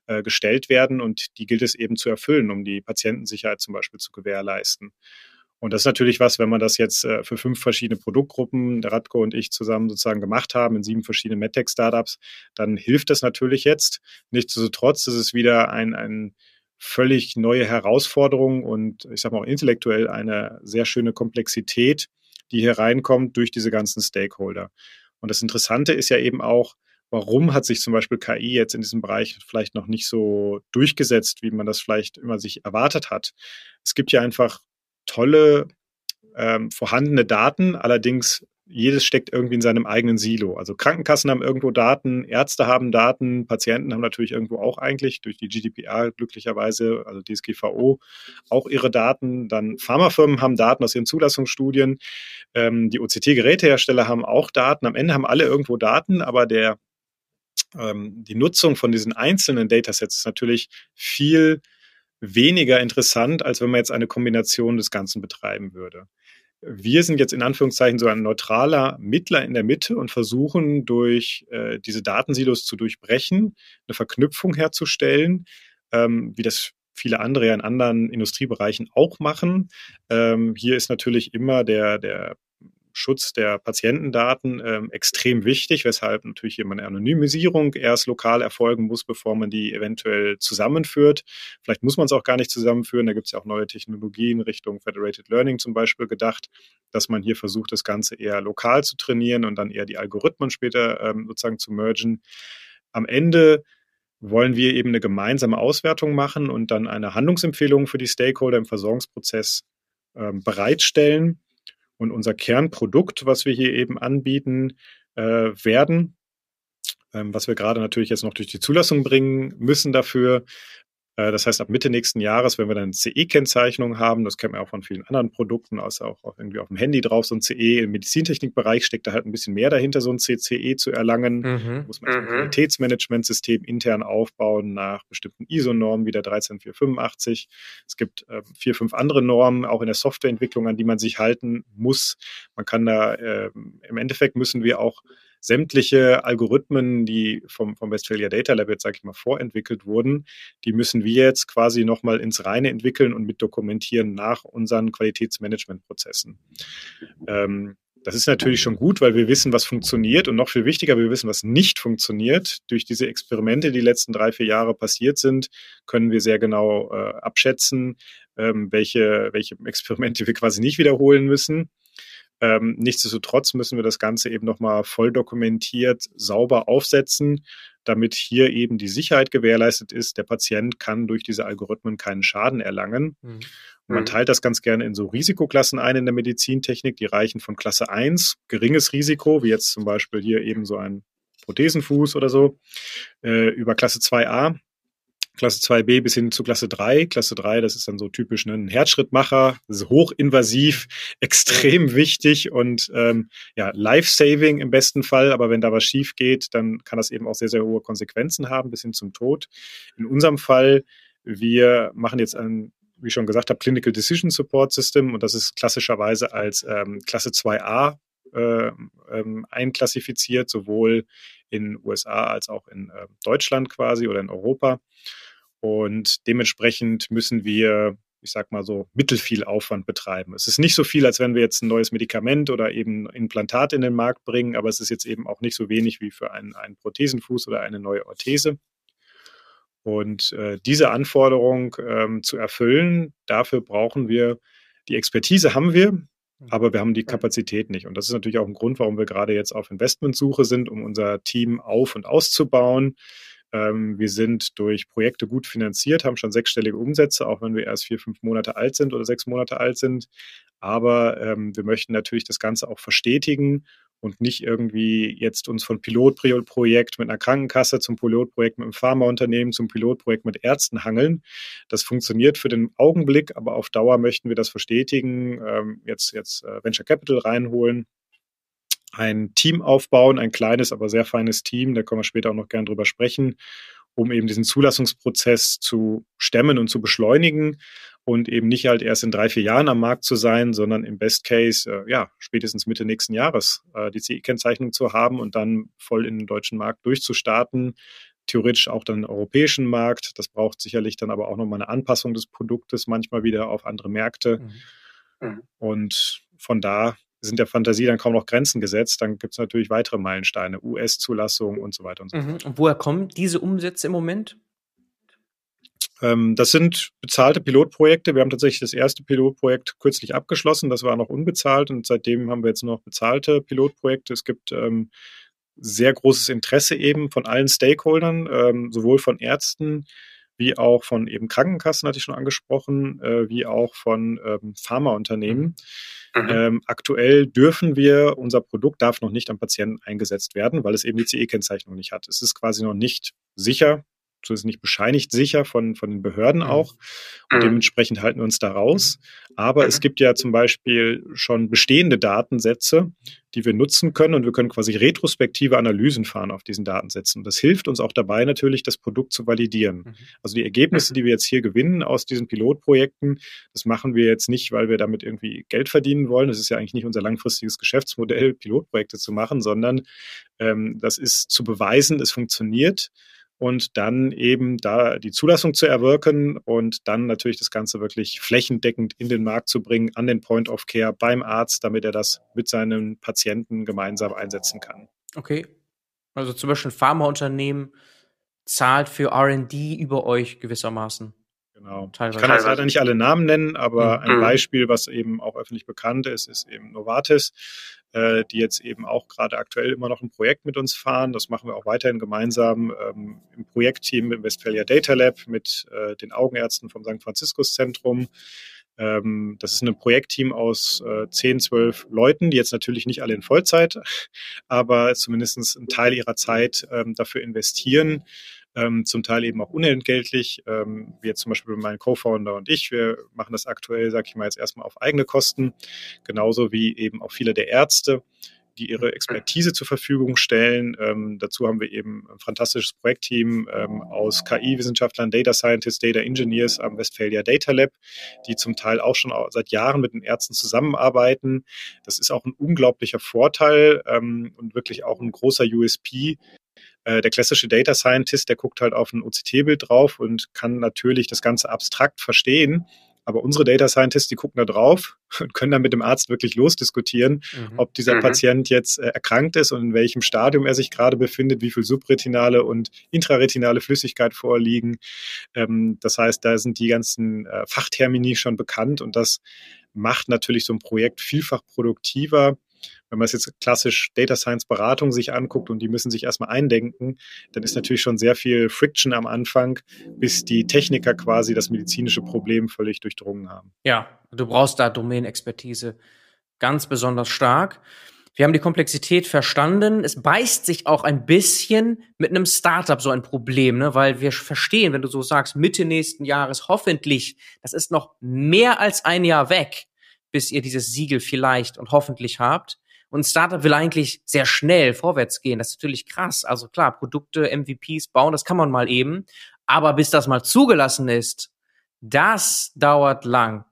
äh, gestellt werden und die gilt es eben zu erfüllen, um die Patientensicherheit zum Beispiel zu gewährleisten. Und das ist natürlich was, wenn man das jetzt äh, für fünf verschiedene Produktgruppen, der Radko und ich zusammen sozusagen gemacht haben, in sieben verschiedenen MedTech-Startups, dann hilft das natürlich jetzt. Nichtsdestotrotz ist es wieder ein, ein völlig neue Herausforderung und ich sage mal auch intellektuell eine sehr schöne Komplexität, die hier reinkommt durch diese ganzen Stakeholder. Und das Interessante ist ja eben auch, warum hat sich zum Beispiel KI jetzt in diesem Bereich vielleicht noch nicht so durchgesetzt, wie man das vielleicht immer sich erwartet hat. Es gibt ja einfach tolle ähm, vorhandene Daten, allerdings jedes steckt irgendwie in seinem eigenen Silo. Also Krankenkassen haben irgendwo Daten, Ärzte haben Daten, Patienten haben natürlich irgendwo auch eigentlich durch die GDPR glücklicherweise, also DSGVO, auch ihre Daten. Dann Pharmafirmen haben Daten aus ihren Zulassungsstudien. Ähm, die OCT-Gerätehersteller haben auch Daten. Am Ende haben alle irgendwo Daten, aber der, ähm, die Nutzung von diesen einzelnen Datasets ist natürlich viel weniger interessant, als wenn man jetzt eine Kombination des Ganzen betreiben würde. Wir sind jetzt in Anführungszeichen so ein neutraler Mittler in der Mitte und versuchen durch äh, diese Datensilos zu durchbrechen, eine Verknüpfung herzustellen, ähm, wie das viele andere ja in anderen Industriebereichen auch machen. Ähm, hier ist natürlich immer der, der Schutz der Patientendaten ähm, extrem wichtig, weshalb natürlich immer eine Anonymisierung erst lokal erfolgen muss, bevor man die eventuell zusammenführt. Vielleicht muss man es auch gar nicht zusammenführen. Da gibt es ja auch neue Technologien Richtung Federated Learning zum Beispiel gedacht, dass man hier versucht, das Ganze eher lokal zu trainieren und dann eher die Algorithmen später ähm, sozusagen zu mergen. Am Ende wollen wir eben eine gemeinsame Auswertung machen und dann eine Handlungsempfehlung für die Stakeholder im Versorgungsprozess ähm, bereitstellen und unser Kernprodukt, was wir hier eben anbieten äh, werden, ähm, was wir gerade natürlich jetzt noch durch die Zulassung bringen müssen dafür, das heißt, ab Mitte nächsten Jahres, wenn wir dann CE-Kennzeichnung haben, das kennt man auch von vielen anderen Produkten, außer auch irgendwie auf dem Handy drauf, so ein CE. Im Medizintechnikbereich steckt da halt ein bisschen mehr dahinter, so ein CCE zu erlangen. Mhm. Muss man ein mhm. Qualitätsmanagementsystem intern aufbauen nach bestimmten ISO-Normen wie der 13485. Es gibt äh, vier, fünf andere Normen, auch in der Softwareentwicklung, an die man sich halten muss. Man kann da, äh, im Endeffekt müssen wir auch sämtliche Algorithmen, die vom, vom Westphalia Data Lab jetzt, sage ich mal, vorentwickelt wurden, die müssen wir jetzt quasi nochmal ins Reine entwickeln und mit dokumentieren nach unseren Qualitätsmanagementprozessen. Ähm, das ist natürlich schon gut, weil wir wissen, was funktioniert und noch viel wichtiger, wir wissen, was nicht funktioniert. Durch diese Experimente, die letzten drei, vier Jahre passiert sind, können wir sehr genau äh, abschätzen, ähm, welche, welche Experimente wir quasi nicht wiederholen müssen. Ähm, nichtsdestotrotz müssen wir das Ganze eben nochmal voll dokumentiert, sauber aufsetzen, damit hier eben die Sicherheit gewährleistet ist. Der Patient kann durch diese Algorithmen keinen Schaden erlangen. Mhm. Und man mhm. teilt das ganz gerne in so Risikoklassen ein in der Medizintechnik. Die reichen von Klasse 1, geringes Risiko, wie jetzt zum Beispiel hier eben so ein Prothesenfuß oder so, äh, über Klasse 2a, Klasse 2b bis hin zu Klasse 3. Klasse 3, das ist dann so typisch ne, ein Herzschrittmacher, hochinvasiv, extrem wichtig und ähm, ja, life-saving im besten Fall. Aber wenn da was schief geht, dann kann das eben auch sehr, sehr hohe Konsequenzen haben, bis hin zum Tod. In unserem Fall, wir machen jetzt ein wie ich schon gesagt habe, Clinical Decision Support System und das ist klassischerweise als ähm, Klasse 2a äh, ähm, einklassifiziert, sowohl in USA als auch in äh, Deutschland quasi oder in Europa. Und dementsprechend müssen wir, ich sag mal so, mittelfiel Aufwand betreiben. Es ist nicht so viel, als wenn wir jetzt ein neues Medikament oder eben ein Implantat in den Markt bringen, aber es ist jetzt eben auch nicht so wenig wie für einen, einen Prothesenfuß oder eine neue Orthese. Und äh, diese Anforderung ähm, zu erfüllen, dafür brauchen wir die Expertise haben wir, aber wir haben die Kapazität nicht. Und das ist natürlich auch ein Grund, warum wir gerade jetzt auf Investmentsuche sind, um unser Team auf- und auszubauen. Ähm, wir sind durch Projekte gut finanziert, haben schon sechsstellige Umsätze, auch wenn wir erst vier, fünf Monate alt sind oder sechs Monate alt sind. Aber ähm, wir möchten natürlich das Ganze auch verstetigen und nicht irgendwie jetzt uns von Pilotprojekt mit einer Krankenkasse zum Pilotprojekt mit einem Pharmaunternehmen zum Pilotprojekt mit Ärzten hangeln. Das funktioniert für den Augenblick, aber auf Dauer möchten wir das verstetigen, ähm, jetzt, jetzt äh, Venture Capital reinholen ein Team aufbauen, ein kleines, aber sehr feines Team, da können wir später auch noch gern drüber sprechen, um eben diesen Zulassungsprozess zu stemmen und zu beschleunigen und eben nicht halt erst in drei, vier Jahren am Markt zu sein, sondern im Best Case, äh, ja, spätestens Mitte nächsten Jahres äh, die CE-Kennzeichnung zu haben und dann voll in den deutschen Markt durchzustarten. Theoretisch auch dann den europäischen Markt. Das braucht sicherlich dann aber auch nochmal eine Anpassung des Produktes manchmal wieder auf andere Märkte. Mhm. Und von da sind der Fantasie dann kaum noch Grenzen gesetzt. Dann gibt es natürlich weitere Meilensteine, US-Zulassung und so weiter und so mhm. fort. Und woher kommen diese Umsätze im Moment? Ähm, das sind bezahlte Pilotprojekte. Wir haben tatsächlich das erste Pilotprojekt kürzlich abgeschlossen. Das war noch unbezahlt und seitdem haben wir jetzt noch bezahlte Pilotprojekte. Es gibt ähm, sehr großes Interesse eben von allen Stakeholdern, ähm, sowohl von Ärzten wie auch von eben Krankenkassen, hatte ich schon angesprochen, äh, wie auch von ähm, Pharmaunternehmen. Mhm. Ähm, aktuell dürfen wir, unser Produkt darf noch nicht am Patienten eingesetzt werden, weil es eben die CE-Kennzeichnung nicht hat. Es ist quasi noch nicht sicher, zumindest nicht bescheinigt sicher von, von den Behörden mhm. auch. Und mhm. dementsprechend halten wir uns da raus. Mhm. Aber es gibt ja zum Beispiel schon bestehende Datensätze, die wir nutzen können und wir können quasi retrospektive Analysen fahren auf diesen Datensätzen. Und das hilft uns auch dabei natürlich, das Produkt zu validieren. Also die Ergebnisse, die wir jetzt hier gewinnen aus diesen Pilotprojekten, das machen wir jetzt nicht, weil wir damit irgendwie Geld verdienen wollen. Das ist ja eigentlich nicht unser langfristiges Geschäftsmodell, Pilotprojekte zu machen, sondern ähm, das ist zu beweisen, es funktioniert und dann eben da die Zulassung zu erwirken und dann natürlich das Ganze wirklich flächendeckend in den Markt zu bringen, an den Point of Care beim Arzt, damit er das mit seinen Patienten gemeinsam einsetzen kann. Okay. Also zum Beispiel ein Pharmaunternehmen zahlt für RD über euch gewissermaßen. Genau. Teilweise. Ich kann jetzt leider nicht alle Namen nennen, aber mhm. ein Beispiel, was eben auch öffentlich bekannt ist, ist eben Novartis, äh, die jetzt eben auch gerade aktuell immer noch ein Projekt mit uns fahren. Das machen wir auch weiterhin gemeinsam ähm, im Projektteam im Westphalia Data Lab mit äh, den Augenärzten vom St. Franziskus Zentrum. Ähm, das ist ein Projektteam aus äh, 10, 12 Leuten, die jetzt natürlich nicht alle in Vollzeit, [LAUGHS] aber zumindest einen Teil ihrer Zeit ähm, dafür investieren ähm, zum Teil eben auch unentgeltlich. Ähm, wie jetzt zum Beispiel mein Co-Founder und ich, wir machen das aktuell, sage ich mal jetzt erstmal auf eigene Kosten, genauso wie eben auch viele der Ärzte die ihre Expertise zur Verfügung stellen. Ähm, dazu haben wir eben ein fantastisches Projektteam ähm, aus KI-Wissenschaftlern, Data Scientists, Data Engineers am Westphalia Data Lab, die zum Teil auch schon seit Jahren mit den Ärzten zusammenarbeiten. Das ist auch ein unglaublicher Vorteil ähm, und wirklich auch ein großer USP, der klassische Data Scientist, der guckt halt auf ein OCT-Bild drauf und kann natürlich das Ganze abstrakt verstehen. Aber unsere Data Scientists, die gucken da drauf [LAUGHS] und können dann mit dem Arzt wirklich losdiskutieren, mhm. ob dieser mhm. Patient jetzt äh, erkrankt ist und in welchem Stadium er sich gerade befindet, wie viel subretinale und intraretinale Flüssigkeit vorliegen. Ähm, das heißt, da sind die ganzen äh, Fachtermini schon bekannt und das macht natürlich so ein Projekt vielfach produktiver wenn man es jetzt klassisch Data Science Beratung sich anguckt und die müssen sich erstmal eindenken, dann ist natürlich schon sehr viel Friction am Anfang, bis die Techniker quasi das medizinische Problem völlig durchdrungen haben. Ja, du brauchst da Domänexpertise ganz besonders stark. Wir haben die Komplexität verstanden. Es beißt sich auch ein bisschen mit einem Startup so ein Problem, ne? weil wir verstehen, wenn du so sagst, Mitte nächsten Jahres hoffentlich, das ist noch mehr als ein Jahr weg, bis ihr dieses Siegel vielleicht und hoffentlich habt. Und Startup will eigentlich sehr schnell vorwärts gehen. Das ist natürlich krass. Also klar, Produkte, MVPs bauen, das kann man mal eben. Aber bis das mal zugelassen ist, das dauert lang.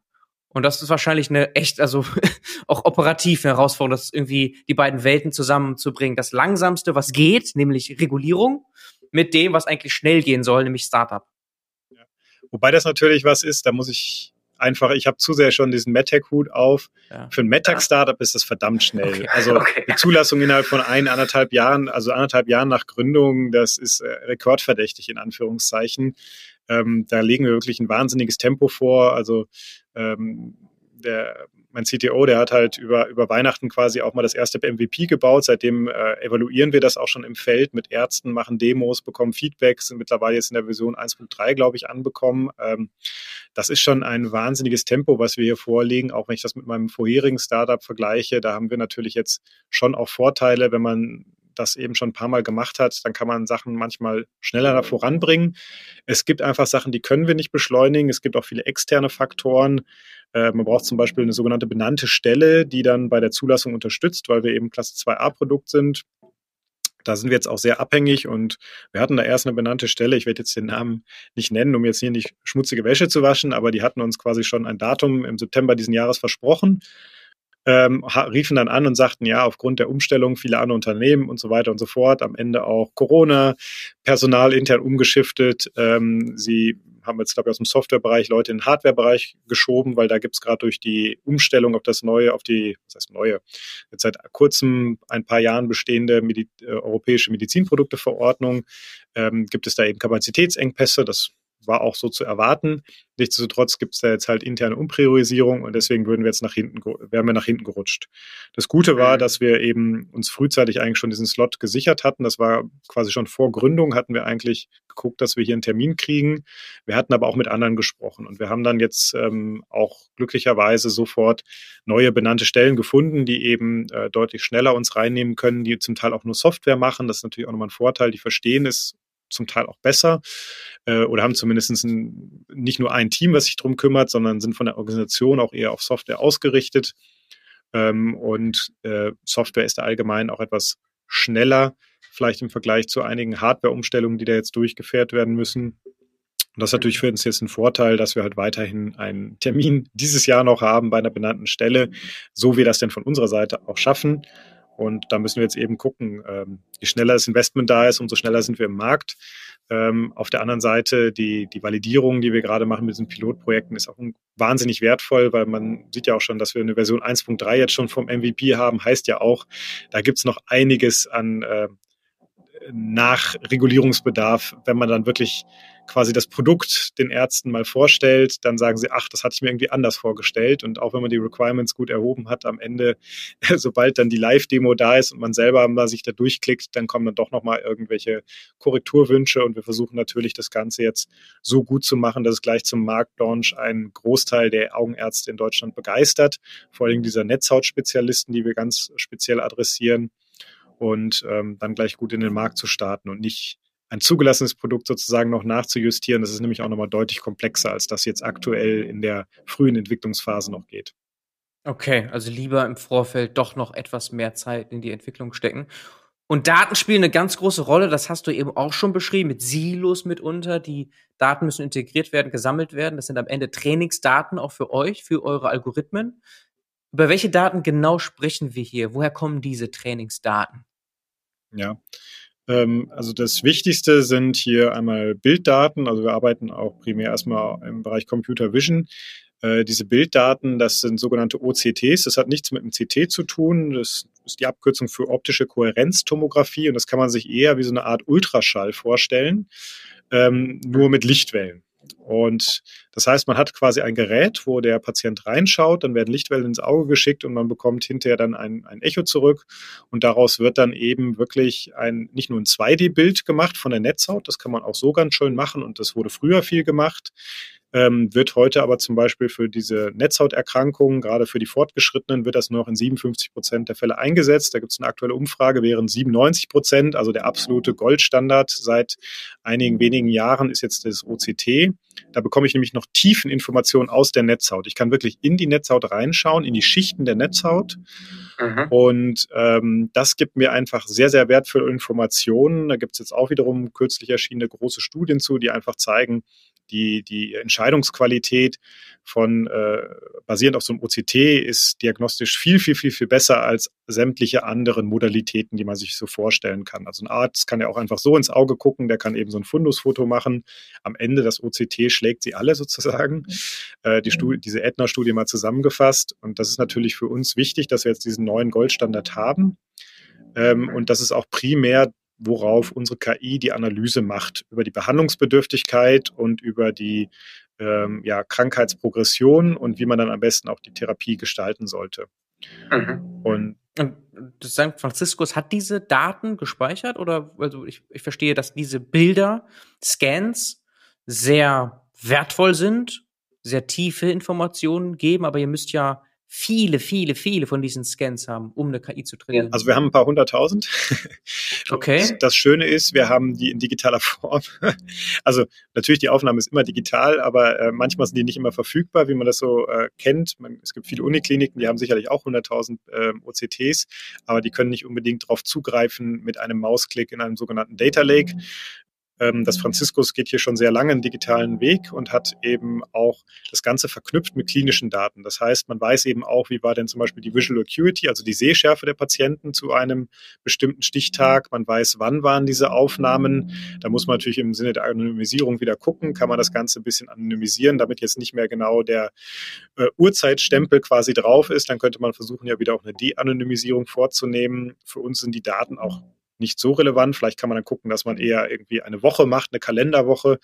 Und das ist wahrscheinlich eine echt, also [LAUGHS] auch operativ eine Herausforderung, das irgendwie die beiden Welten zusammenzubringen. Das langsamste, was geht, nämlich Regulierung, mit dem, was eigentlich schnell gehen soll, nämlich Startup. Ja. Wobei das natürlich was ist, da muss ich einfach, ich habe zu sehr schon diesen MedTech-Hut auf. Ja. Für ein MedTech-Startup ist das verdammt [LAUGHS] schnell. Okay. Also okay. die Zulassung innerhalb von ein, anderthalb Jahren, also anderthalb Jahren nach Gründung, das ist äh, rekordverdächtig in Anführungszeichen. Ähm, da legen wir wirklich ein wahnsinniges Tempo vor. Also ähm, der mein CTO, der hat halt über, über Weihnachten quasi auch mal das erste MVP gebaut. Seitdem äh, evaluieren wir das auch schon im Feld mit Ärzten, machen Demos, bekommen Feedback, sind mittlerweile jetzt in der Version 1.3, glaube ich, anbekommen. Ähm, das ist schon ein wahnsinniges Tempo, was wir hier vorlegen. Auch wenn ich das mit meinem vorherigen Startup vergleiche, da haben wir natürlich jetzt schon auch Vorteile, wenn man das eben schon ein paar Mal gemacht hat, dann kann man Sachen manchmal schneller voranbringen. Es gibt einfach Sachen, die können wir nicht beschleunigen. Es gibt auch viele externe Faktoren. Äh, man braucht zum Beispiel eine sogenannte benannte Stelle, die dann bei der Zulassung unterstützt, weil wir eben Klasse 2a-Produkt sind. Da sind wir jetzt auch sehr abhängig und wir hatten da erst eine benannte Stelle. Ich werde jetzt den Namen nicht nennen, um jetzt hier nicht schmutzige Wäsche zu waschen, aber die hatten uns quasi schon ein Datum im September diesen Jahres versprochen ähm, riefen dann an und sagten, ja, aufgrund der Umstellung vieler andere Unternehmen und so weiter und so fort, am Ende auch Corona, Personal intern umgeschiftet. Ähm, sie haben jetzt, glaube ich, aus dem Softwarebereich Leute in den Hardwarebereich geschoben, weil da gibt es gerade durch die Umstellung auf das neue, auf die, was heißt neue, jetzt seit kurzem ein paar Jahren bestehende Medi äh, europäische Medizinprodukteverordnung, ähm, gibt es da eben Kapazitätsengpässe. Das war auch so zu erwarten. Nichtsdestotrotz gibt es da jetzt halt interne Umpriorisierung und deswegen würden wir jetzt nach hinten, wären wir nach hinten gerutscht. Das Gute war, mhm. dass wir eben uns frühzeitig eigentlich schon diesen Slot gesichert hatten. Das war quasi schon vor Gründung hatten wir eigentlich geguckt, dass wir hier einen Termin kriegen. Wir hatten aber auch mit anderen gesprochen und wir haben dann jetzt ähm, auch glücklicherweise sofort neue benannte Stellen gefunden, die eben äh, deutlich schneller uns reinnehmen können, die zum Teil auch nur Software machen. Das ist natürlich auch nochmal ein Vorteil. Die verstehen es zum Teil auch besser äh, oder haben zumindest ein, nicht nur ein Team, was sich darum kümmert, sondern sind von der Organisation auch eher auf Software ausgerichtet. Ähm, und äh, Software ist da allgemein auch etwas schneller, vielleicht im Vergleich zu einigen Hardware-Umstellungen, die da jetzt durchgeführt werden müssen. Und das ist natürlich für uns jetzt ein Vorteil, dass wir halt weiterhin einen Termin dieses Jahr noch haben bei einer benannten Stelle, so wir das denn von unserer Seite auch schaffen. Und da müssen wir jetzt eben gucken, ähm, je schneller das Investment da ist, umso schneller sind wir im Markt. Ähm, auf der anderen Seite, die, die Validierung, die wir gerade machen mit diesen Pilotprojekten, ist auch wahnsinnig wertvoll, weil man sieht ja auch schon, dass wir eine Version 1.3 jetzt schon vom MVP haben, heißt ja auch, da gibt's noch einiges an äh, Nachregulierungsbedarf, wenn man dann wirklich quasi das Produkt den Ärzten mal vorstellt, dann sagen sie, ach, das hatte ich mir irgendwie anders vorgestellt. Und auch wenn man die Requirements gut erhoben hat, am Ende, [LAUGHS] sobald dann die Live-Demo da ist und man selber mal sich da durchklickt, dann kommen dann doch nochmal irgendwelche Korrekturwünsche. Und wir versuchen natürlich das Ganze jetzt so gut zu machen, dass es gleich zum Marktlaunch einen Großteil der Augenärzte in Deutschland begeistert. Vor allem dieser Netzhautspezialisten, die wir ganz speziell adressieren und ähm, dann gleich gut in den Markt zu starten und nicht ein zugelassenes Produkt sozusagen noch nachzujustieren. Das ist nämlich auch nochmal deutlich komplexer, als das jetzt aktuell in der frühen Entwicklungsphase noch geht. Okay, also lieber im Vorfeld doch noch etwas mehr Zeit in die Entwicklung stecken. Und Daten spielen eine ganz große Rolle, das hast du eben auch schon beschrieben, mit Silos mitunter. Die Daten müssen integriert werden, gesammelt werden. Das sind am Ende Trainingsdaten auch für euch, für eure Algorithmen. Über welche Daten genau sprechen wir hier? Woher kommen diese Trainingsdaten? Ja, ähm, also das Wichtigste sind hier einmal Bilddaten. Also wir arbeiten auch primär erstmal im Bereich Computer Vision. Äh, diese Bilddaten, das sind sogenannte OCTs. Das hat nichts mit dem CT zu tun. Das ist die Abkürzung für optische Kohärenztomographie und das kann man sich eher wie so eine Art Ultraschall vorstellen, ähm, nur mit Lichtwellen. Und das heißt, man hat quasi ein Gerät, wo der Patient reinschaut, dann werden Lichtwellen ins Auge geschickt und man bekommt hinterher dann ein, ein Echo zurück. Und daraus wird dann eben wirklich ein, nicht nur ein 2D-Bild gemacht von der Netzhaut, das kann man auch so ganz schön machen und das wurde früher viel gemacht ähm, wird heute aber zum Beispiel für diese Netzhauterkrankungen, gerade für die Fortgeschrittenen, wird das nur noch in 57 Prozent der Fälle eingesetzt. Da gibt es eine aktuelle Umfrage, während 97 Prozent, also der absolute Goldstandard seit einigen wenigen Jahren, ist jetzt das OCT. Da bekomme ich nämlich noch tiefen Informationen aus der Netzhaut. Ich kann wirklich in die Netzhaut reinschauen, in die Schichten der Netzhaut. Mhm. Und ähm, das gibt mir einfach sehr, sehr wertvolle Informationen. Da gibt es jetzt auch wiederum kürzlich erschienene große Studien zu, die einfach zeigen, die, die Entscheidungsqualität von äh, basierend auf so einem OCT ist diagnostisch viel, viel, viel, viel besser als sämtliche anderen Modalitäten, die man sich so vorstellen kann. Also ein Arzt kann ja auch einfach so ins Auge gucken, der kann eben so ein Fundusfoto machen. Am Ende das OCT schlägt sie alle sozusagen. Äh, die Studie, diese Aetna-Studie mal zusammengefasst. Und das ist natürlich für uns wichtig, dass wir jetzt diesen neuen Goldstandard haben. Ähm, und das ist auch primär worauf unsere KI die Analyse macht, über die Behandlungsbedürftigkeit und über die ähm, ja, Krankheitsprogression und wie man dann am besten auch die Therapie gestalten sollte. Mhm. Und, und St. Franziskus hat diese Daten gespeichert oder also ich, ich verstehe, dass diese Bilder, Scans sehr wertvoll sind, sehr tiefe Informationen geben, aber ihr müsst ja viele, viele, viele von diesen Scans haben, um eine KI zu trainieren? Also wir haben ein paar hunderttausend. [LAUGHS] Okay. Das Schöne ist, wir haben die in digitaler Form. [LAUGHS] Also natürlich, die Aufnahme ist immer digital, aber äh, manchmal sind die nicht immer verfügbar, wie man das so äh, kennt. Man, es gibt viele Unikliniken, die haben sicherlich auch 100.000 äh, OCTs, aber die können nicht unbedingt darauf zugreifen mit einem Mausklick in einem sogenannten Data Lake. Ähm, das Franziskus geht hier schon sehr lange einen digitalen Weg und hat eben auch das Ganze verknüpft mit klinischen Daten. Das heißt, man weiß eben auch, wie war denn zum Beispiel die Visual Acuity, also die Sehschärfe der Patienten zu einem bestimmten Stichtag. Man weiß, wann waren diese Aufnahmen. Da muss man natürlich im Sinne der Anonymisierung wieder gucken, kann man das Ganze ein bisschen anonymisieren, damit jetzt nicht mehr genau der äh, Uhrzeitstempel quasi drauf ist. Dann könnte man versuchen, ja wieder auch eine De-Anonymisierung vorzunehmen. Für uns sind die Daten auch nicht so relevant. Vielleicht kann man dann gucken, dass man eher irgendwie eine Woche macht, eine Kalenderwoche.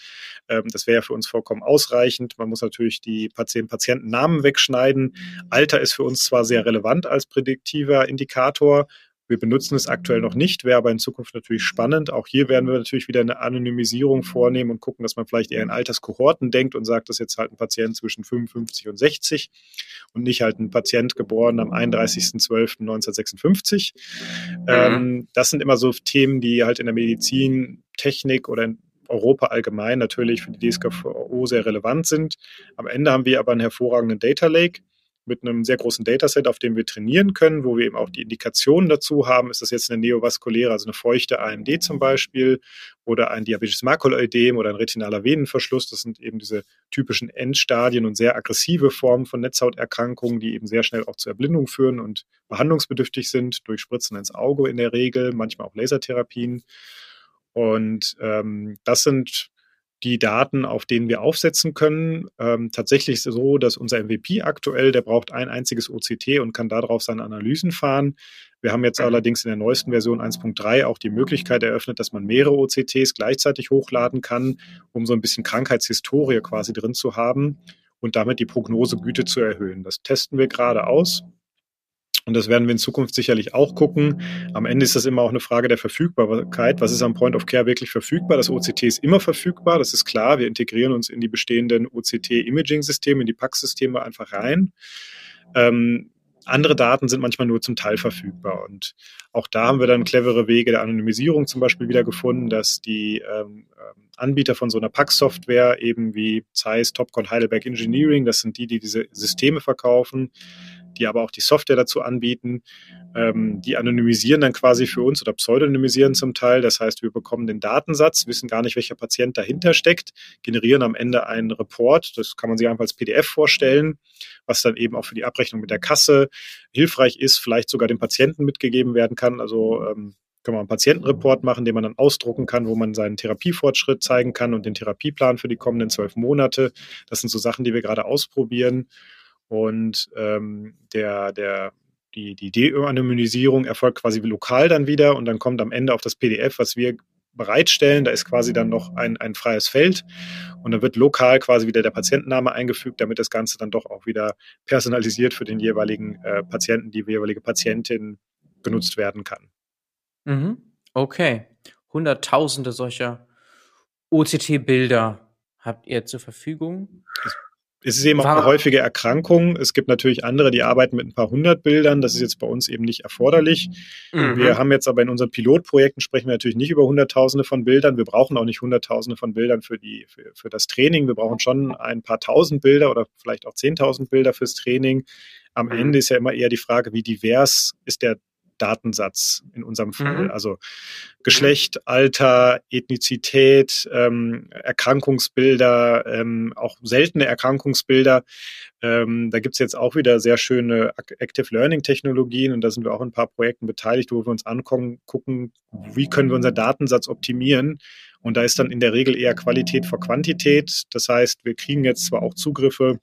Ähm, das wäre ja für uns vollkommen ausreichend. Man muss natürlich die Patienten Patientennamen wegschneiden. Alter ist für uns zwar sehr relevant als prädiktiver Indikator, wir benutzen es aktuell noch nicht, wäre aber in Zukunft natürlich spannend. Auch hier werden wir natürlich wieder eine Anonymisierung vornehmen und gucken, dass man vielleicht eher in Alterskohorten denkt und sagt, das ist jetzt halt ein Patient zwischen 55 und 60 und nicht halt ein Patient geboren am 31.12.1956. Mhm. Ähm, das sind immer so Themen, die halt in der Medizin, Technik oder in Europa allgemein natürlich für die DSGVO sehr relevant sind. Am Ende haben wir aber einen hervorragenden Data Lake mit einem sehr großen Dataset, auf dem wir trainieren können, wo wir eben auch die Indikationen dazu haben. Ist das jetzt eine neovaskuläre, also eine feuchte AMD zum Beispiel oder ein Diabetes Makuloödem oder ein retinaler Venenverschluss? Das sind eben diese typischen Endstadien und sehr aggressive Formen von Netzhauterkrankungen, die eben sehr schnell auch zur Erblindung führen und behandlungsbedürftig sind durch Spritzen ins Auge in der Regel, manchmal auch Lasertherapien. Und ähm, das sind die Daten, auf denen wir aufsetzen können. Ähm, tatsächlich ist es so, dass unser MVP aktuell, der braucht ein einziges OCT und kann darauf seine Analysen fahren. Wir haben jetzt allerdings in der neuesten Version 1.3 auch die Möglichkeit eröffnet, dass man mehrere OCTs gleichzeitig hochladen kann, um so ein bisschen Krankheitshistorie quasi drin zu haben und damit die Prognosegüte zu erhöhen. Das testen wir gerade aus. Und das werden wir in Zukunft sicherlich auch gucken. Am Ende ist das immer auch eine Frage der Verfügbarkeit. Was ist am Point of Care wirklich verfügbar? Das OCT ist immer verfügbar, das ist klar. Wir integrieren uns in die bestehenden OCT-Imaging-Systeme, in die PAX-Systeme einfach rein. Ähm, andere Daten sind manchmal nur zum Teil verfügbar. Und auch da haben wir dann clevere Wege der Anonymisierung zum Beispiel wieder gefunden, dass die ähm, ähm Anbieter von so einer Pack-Software eben wie Zeiss, Topcon, Heidelberg Engineering, das sind die, die diese Systeme verkaufen, die aber auch die Software dazu anbieten. Ähm, die anonymisieren dann quasi für uns oder pseudonymisieren zum Teil. Das heißt, wir bekommen den Datensatz, wissen gar nicht, welcher Patient dahinter steckt, generieren am Ende einen Report. Das kann man sich einfach als PDF vorstellen, was dann eben auch für die Abrechnung mit der Kasse hilfreich ist, vielleicht sogar dem Patienten mitgegeben werden kann. Also ähm, können wir einen Patientenreport machen, den man dann ausdrucken kann, wo man seinen Therapiefortschritt zeigen kann und den Therapieplan für die kommenden zwölf Monate. Das sind so Sachen, die wir gerade ausprobieren. Und ähm, der, der, die, die De-Anonymisierung erfolgt quasi lokal dann wieder und dann kommt am Ende auf das PDF, was wir bereitstellen. Da ist quasi dann noch ein, ein freies Feld und dann wird lokal quasi wieder der Patientenname eingefügt, damit das Ganze dann doch auch wieder personalisiert für den jeweiligen äh, Patienten, die jeweilige Patientin genutzt werden kann. Mhm. Okay. Hunderttausende solcher OCT-Bilder habt ihr zur Verfügung. Es ist eben auch eine häufige Erkrankung. Es gibt natürlich andere, die arbeiten mit ein paar hundert Bildern. Das ist jetzt bei uns eben nicht erforderlich. Mhm. Wir haben jetzt aber in unseren Pilotprojekten sprechen wir natürlich nicht über Hunderttausende von Bildern. Wir brauchen auch nicht Hunderttausende von Bildern für, die, für, für das Training. Wir brauchen schon ein paar tausend Bilder oder vielleicht auch zehntausend Bilder fürs Training. Am mhm. Ende ist ja immer eher die Frage, wie divers ist der Datensatz in unserem Fall. Mhm. Also Geschlecht, Alter, Ethnizität, ähm, Erkrankungsbilder, ähm, auch seltene Erkrankungsbilder. Ähm, da gibt's jetzt auch wieder sehr schöne Active Learning Technologien und da sind wir auch in ein paar Projekten beteiligt, wo wir uns angucken, gucken, wie können wir unseren Datensatz optimieren. Und da ist dann in der Regel eher Qualität vor Quantität. Das heißt, wir kriegen jetzt zwar auch Zugriffe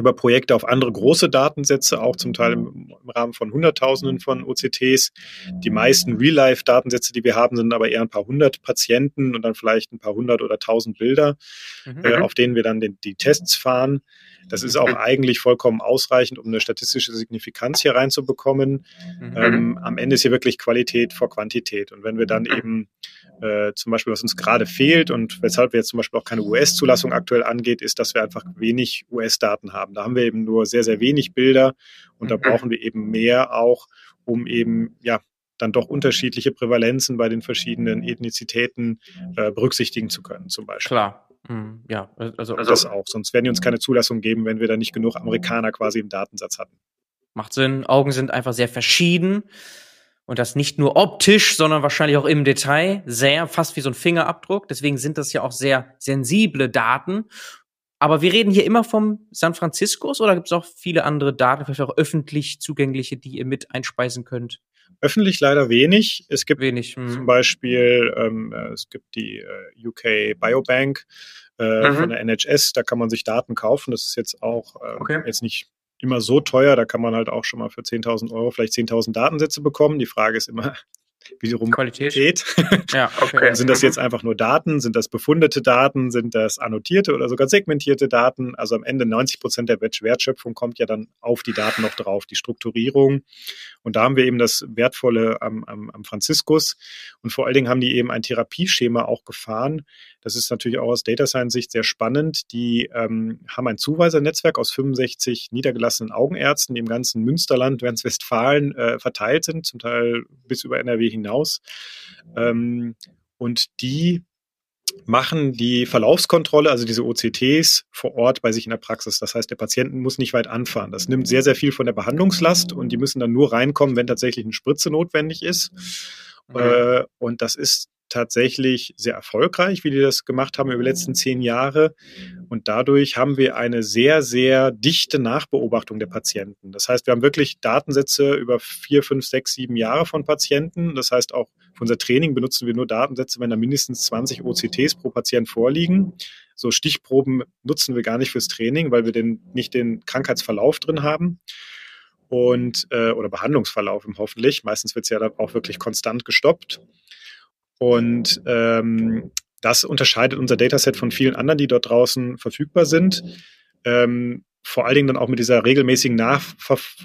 über Projekte auf andere große Datensätze, auch zum Teil im, im Rahmen von Hunderttausenden von OCTs. Die meisten Real-Life-Datensätze, die wir haben, sind aber eher ein paar hundert Patienten und dann vielleicht ein paar hundert oder tausend Bilder, mhm. äh, auf denen wir dann den, die Tests fahren. Das ist auch mhm. eigentlich vollkommen ausreichend, um eine statistische Signifikanz hier reinzubekommen. Mhm. Ähm, am Ende ist hier wirklich Qualität vor Quantität. Und wenn wir dann mhm. eben äh, zum Beispiel, was uns gerade fehlt und weshalb wir jetzt zum Beispiel auch keine US-Zulassung aktuell angeht, ist, dass wir einfach wenig US-Daten haben. Da haben wir eben nur sehr, sehr wenig Bilder und da mhm. brauchen wir eben mehr auch, um eben ja dann doch unterschiedliche Prävalenzen bei den verschiedenen Ethnizitäten äh, berücksichtigen zu können, zum Beispiel. Klar. Mhm, ja, also, also das auch. Sonst werden die uns keine Zulassung geben, wenn wir da nicht genug Amerikaner quasi im Datensatz hatten. Macht Sinn. Augen sind einfach sehr verschieden. Und das nicht nur optisch, sondern wahrscheinlich auch im Detail. Sehr, fast wie so ein Fingerabdruck. Deswegen sind das ja auch sehr sensible Daten. Aber wir reden hier immer vom San Franciscos oder gibt es auch viele andere Daten, vielleicht auch öffentlich zugängliche, die ihr mit einspeisen könnt? Öffentlich leider wenig. Es gibt wenig, hm. zum Beispiel, ähm, äh, es gibt die äh, UK Biobank äh, mhm. von der NHS, da kann man sich Daten kaufen. Das ist jetzt auch äh, okay. jetzt nicht immer so teuer, da kann man halt auch schon mal für 10.000 Euro vielleicht 10.000 Datensätze bekommen. Die Frage ist immer, [LAUGHS] wiederum Qualität. Qualität. [LAUGHS] Ja, okay. sind das jetzt einfach nur Daten? Sind das befundete Daten? Sind das annotierte oder sogar segmentierte Daten? Also am Ende 90 Prozent der Wertschöpfung kommt ja dann auf die Daten noch drauf, die Strukturierung. Und da haben wir eben das Wertvolle am, am, am Franziskus. Und vor allen Dingen haben die eben ein Therapieschema auch gefahren. Das ist natürlich auch aus Data Science Sicht sehr spannend. Die ähm, haben ein Zuweisernetzwerk aus 65 niedergelassenen Augenärzten, die im ganzen Münsterland, Westfalen äh, verteilt sind, zum Teil bis über NRW hinaus. Ähm, und die machen die Verlaufskontrolle, also diese OCTs, vor Ort bei sich in der Praxis. Das heißt, der Patient muss nicht weit anfahren. Das nimmt sehr, sehr viel von der Behandlungslast und die müssen dann nur reinkommen, wenn tatsächlich eine Spritze notwendig ist. Mhm. Äh, und das ist tatsächlich sehr erfolgreich, wie die das gemacht haben über die letzten zehn Jahre. Und dadurch haben wir eine sehr, sehr dichte Nachbeobachtung der Patienten. Das heißt, wir haben wirklich Datensätze über vier, fünf, sechs, sieben Jahre von Patienten. Das heißt, auch für unser Training benutzen wir nur Datensätze, wenn da mindestens 20 OCTs pro Patient vorliegen. So Stichproben nutzen wir gar nicht fürs Training, weil wir den, nicht den Krankheitsverlauf drin haben und äh, oder Behandlungsverlauf hoffentlich. Meistens wird es ja dann auch wirklich konstant gestoppt. Und ähm, das unterscheidet unser Dataset von vielen anderen, die dort draußen verfügbar sind. Ähm, vor allen Dingen dann auch mit dieser regelmäßigen Nach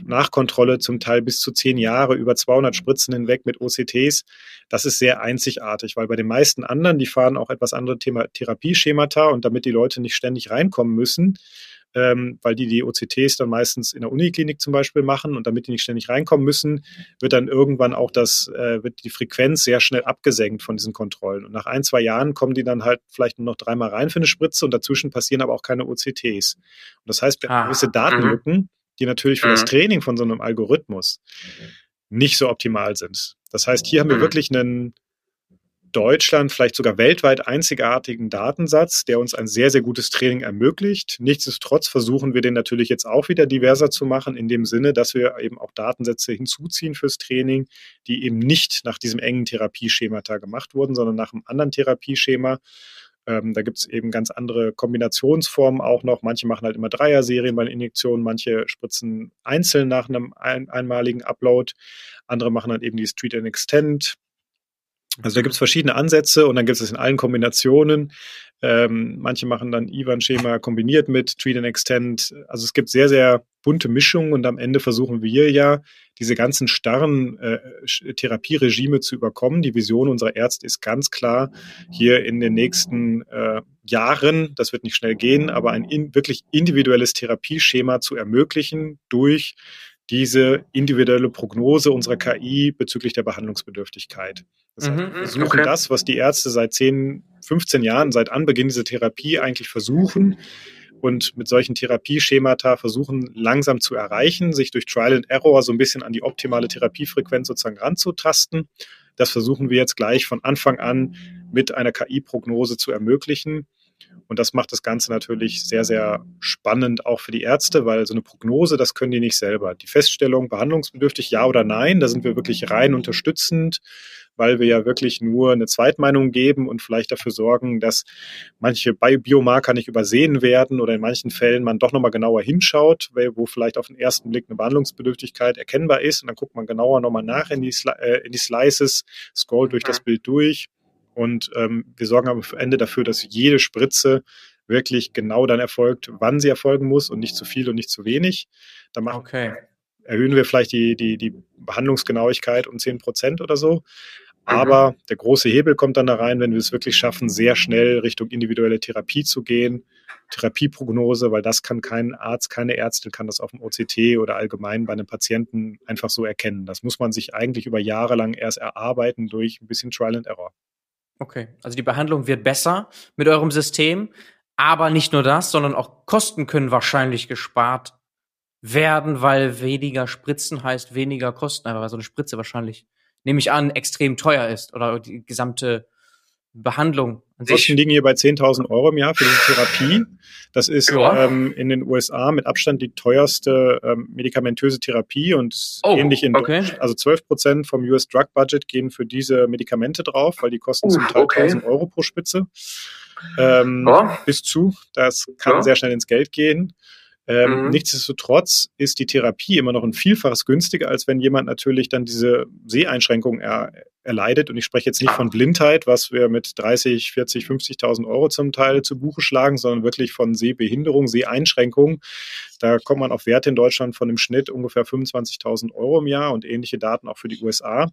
Nachkontrolle, zum Teil bis zu zehn Jahre, über 200 Spritzen hinweg mit OCTs. Das ist sehr einzigartig, weil bei den meisten anderen, die fahren auch etwas andere Thema Therapieschemata und damit die Leute nicht ständig reinkommen müssen, ähm, weil die die OCTs dann meistens in der Uniklinik zum Beispiel machen und damit die nicht ständig reinkommen müssen, wird dann irgendwann auch das, äh, wird die Frequenz sehr schnell abgesenkt von diesen Kontrollen. Und nach ein, zwei Jahren kommen die dann halt vielleicht nur noch dreimal rein für eine Spritze und dazwischen passieren aber auch keine OCTs. Und das heißt, wir haben ah, gewisse Datenlücken, mhm. die natürlich für das mhm. Training von so einem Algorithmus nicht so optimal sind. Das heißt, hier haben wir mhm. wirklich einen Deutschland, vielleicht sogar weltweit einzigartigen Datensatz, der uns ein sehr, sehr gutes Training ermöglicht. Nichtsdestotrotz versuchen wir den natürlich jetzt auch wieder diverser zu machen, in dem Sinne, dass wir eben auch Datensätze hinzuziehen fürs Training, die eben nicht nach diesem engen Therapieschemata gemacht wurden, sondern nach einem anderen Therapieschema. Ähm, da gibt es eben ganz andere Kombinationsformen auch noch. Manche machen halt immer Dreier-Serien bei Injektionen, manche spritzen einzeln nach einem ein einmaligen Upload. Andere machen halt eben dieses Treat and Extend. Also da gibt es verschiedene Ansätze und dann gibt es in allen Kombinationen. Ähm, manche machen dann Ivan-Schema kombiniert mit Treat and Extend. Also es gibt sehr, sehr bunte Mischungen und am Ende versuchen wir ja, diese ganzen starren äh, Therapieregime zu überkommen. Die Vision unserer Ärzte ist ganz klar, hier in den nächsten äh, Jahren, das wird nicht schnell gehen, aber ein in, wirklich individuelles Therapieschema zu ermöglichen durch diese individuelle Prognose unserer KI bezüglich der Behandlungsbedürftigkeit. Das heißt, wir mhm, versuchen okay. das, was die Ärzte seit 10, 15 Jahren, seit Anbeginn dieser Therapie eigentlich versuchen und mit solchen Therapieschemata versuchen langsam zu erreichen, sich durch Trial and Error so ein bisschen an die optimale Therapiefrequenz sozusagen ranzutasten. Das versuchen wir jetzt gleich von Anfang an mit einer KI-Prognose zu ermöglichen. Und das macht das Ganze natürlich sehr, sehr spannend auch für die Ärzte, weil so eine Prognose, das können die nicht selber. Die Feststellung, behandlungsbedürftig, ja oder nein, da sind wir wirklich rein unterstützend, weil wir ja wirklich nur eine Zweitmeinung geben und vielleicht dafür sorgen, dass manche Biomarker nicht übersehen werden oder in manchen Fällen man doch nochmal genauer hinschaut, wo vielleicht auf den ersten Blick eine Behandlungsbedürftigkeit erkennbar ist. Und dann guckt man genauer nochmal nach in die, äh, in die Slices, scrollt durch das Bild durch und ähm, wir sorgen am Ende dafür, dass jede Spritze wirklich genau dann erfolgt, wann sie erfolgen muss und nicht zu viel und nicht zu wenig. Da machen, okay. erhöhen wir vielleicht die, die, die Behandlungsgenauigkeit um 10 Prozent oder so. Aber mhm. der große Hebel kommt dann da rein, wenn wir es wirklich schaffen, sehr schnell Richtung individuelle Therapie zu gehen, Therapieprognose, weil das kann kein Arzt, keine Ärztin kann das auf dem OCT oder allgemein bei einem Patienten einfach so erkennen. Das muss man sich eigentlich über Jahre lang erst erarbeiten durch ein bisschen Trial and Error. Okay, also die Behandlung wird besser mit eurem System, aber nicht nur das, sondern auch Kosten können wahrscheinlich gespart werden, weil weniger Spritzen heißt weniger Kosten, aber so eine Spritze wahrscheinlich nehme ich an, extrem teuer ist oder die gesamte Behandlung. An Kosten liegen hier bei 10.000 Euro im Jahr für diese Therapie. Das ist ja. ähm, in den USA mit Abstand die teuerste ähm, medikamentöse Therapie und oh, ähnlich in okay. Also 12 Prozent vom US Drug Budget gehen für diese Medikamente drauf, weil die kosten uh, zum Teil okay. 1.000 Euro pro Spitze. Ähm, ja. Bis zu. Das kann ja. sehr schnell ins Geld gehen. Ähm, mhm. Nichtsdestotrotz ist die Therapie immer noch ein Vielfaches günstiger, als wenn jemand natürlich dann diese Seheinschränkung er, erleidet. Und ich spreche jetzt nicht von Blindheit, was wir mit 30, 40, 50.000 Euro zum Teil zu Buche schlagen, sondern wirklich von Sehbehinderung, Seheinschränkung. Da kommt man auf Werte in Deutschland von im Schnitt ungefähr 25.000 Euro im Jahr und ähnliche Daten auch für die USA.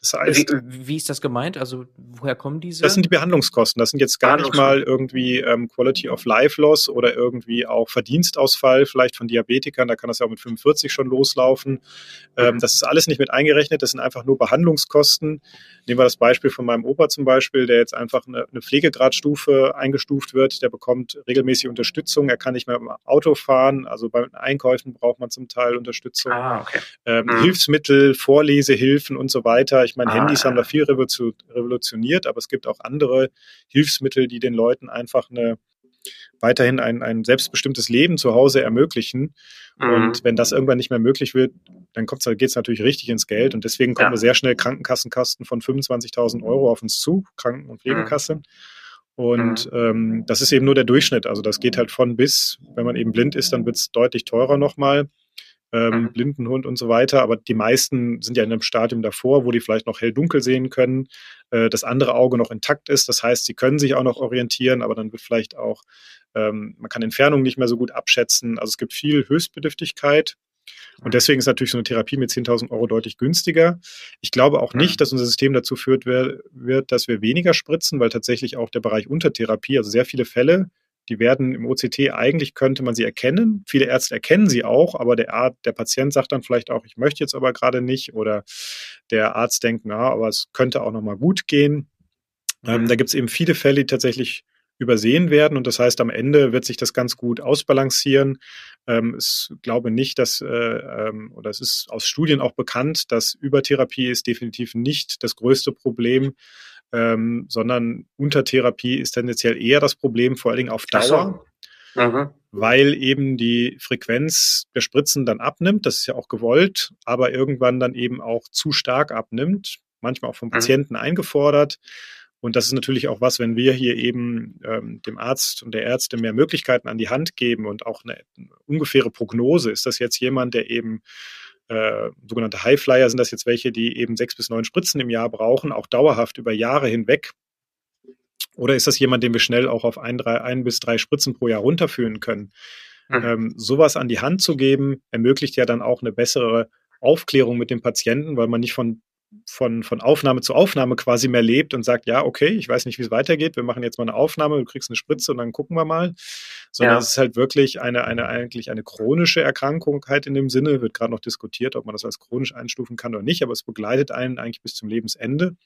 Das heißt, wie, wie, ist das gemeint? Also woher kommen diese? Das sind die Behandlungskosten. Das sind jetzt gar nicht mal irgendwie ähm, Quality of Life Loss oder irgendwie auch Verdienstausfall, vielleicht von Diabetikern. Da kann das ja auch mit 45 schon loslaufen. Ähm, das ist alles nicht mit eingerechnet. Das sind einfach nur Behandlungskosten. Nehmen wir das Beispiel von meinem Opa zum Beispiel, der jetzt einfach eine, eine Pflegegradstufe eingestuft wird. Der bekommt regelmäßig Unterstützung. Er kann nicht mehr im Auto fahren. Also bei Einkäufen braucht man zum Teil Unterstützung. Ah, okay. ähm, mhm. Hilfsmittel, Vorlesehilfen und so weiter. Ich meine, ah, Handys haben da viel revolutioniert, aber es gibt auch andere Hilfsmittel, die den Leuten einfach eine weiterhin ein, ein selbstbestimmtes Leben zu Hause ermöglichen. Mhm. Und wenn das irgendwann nicht mehr möglich wird, dann geht es natürlich richtig ins Geld. Und deswegen kommen ja. sehr schnell Krankenkassenkosten von 25.000 Euro auf uns zu, Kranken- und Pflegekasse. Mhm. Und mhm. ähm, das ist eben nur der Durchschnitt. Also das geht halt von bis. Wenn man eben blind ist, dann wird es deutlich teurer nochmal ähm, mhm. Blindenhund und so weiter. Aber die meisten sind ja in einem Stadium davor, wo die vielleicht noch hell-dunkel sehen können, äh, das andere Auge noch intakt ist. Das heißt, sie können sich auch noch orientieren, aber dann wird vielleicht auch, ähm, man kann Entfernung nicht mehr so gut abschätzen. Also es gibt viel Höchstbedürftigkeit. Und mhm. deswegen ist natürlich so eine Therapie mit 10.000 Euro deutlich günstiger. Ich glaube auch nicht, mhm. dass unser System dazu führt wird, dass wir weniger spritzen, weil tatsächlich auch der Bereich Untertherapie, also sehr viele Fälle, die werden im OCT, eigentlich könnte man sie erkennen. Viele Ärzte erkennen sie auch, aber der, Arzt, der Patient sagt dann vielleicht auch, ich möchte jetzt aber gerade nicht. Oder der Arzt denkt, na, aber es könnte auch nochmal gut gehen. Ähm, mhm. da gibt es eben viele Fälle, die tatsächlich übersehen werden. Und das heißt, am Ende wird sich das ganz gut ausbalancieren. Ähm, ich glaube nicht, dass, äh, ähm, oder es ist aus Studien auch bekannt, dass Übertherapie ist definitiv nicht das größte Problem ähm, sondern Untertherapie ist tendenziell eher das Problem, vor allen Dingen auf Dauer. Mhm. Weil eben die Frequenz der Spritzen dann abnimmt, das ist ja auch gewollt, aber irgendwann dann eben auch zu stark abnimmt, manchmal auch vom mhm. Patienten eingefordert. Und das ist natürlich auch was, wenn wir hier eben ähm, dem Arzt und der Ärzte mehr Möglichkeiten an die Hand geben und auch eine, eine ungefähre Prognose. Ist das jetzt jemand, der eben äh, sogenannte Highflyer sind das jetzt welche, die eben sechs bis neun Spritzen im Jahr brauchen, auch dauerhaft über Jahre hinweg? Oder ist das jemand, den wir schnell auch auf ein, drei, ein bis drei Spritzen pro Jahr runterführen können? Mhm. Ähm, sowas an die Hand zu geben, ermöglicht ja dann auch eine bessere Aufklärung mit dem Patienten, weil man nicht von von, von Aufnahme zu Aufnahme quasi mehr lebt und sagt, ja, okay, ich weiß nicht, wie es weitergeht, wir machen jetzt mal eine Aufnahme, du kriegst eine Spritze und dann gucken wir mal. Sondern ja. es ist halt wirklich eine, eine, eigentlich eine chronische Erkrankung halt in dem Sinne, wird gerade noch diskutiert, ob man das als chronisch einstufen kann oder nicht, aber es begleitet einen eigentlich bis zum Lebensende.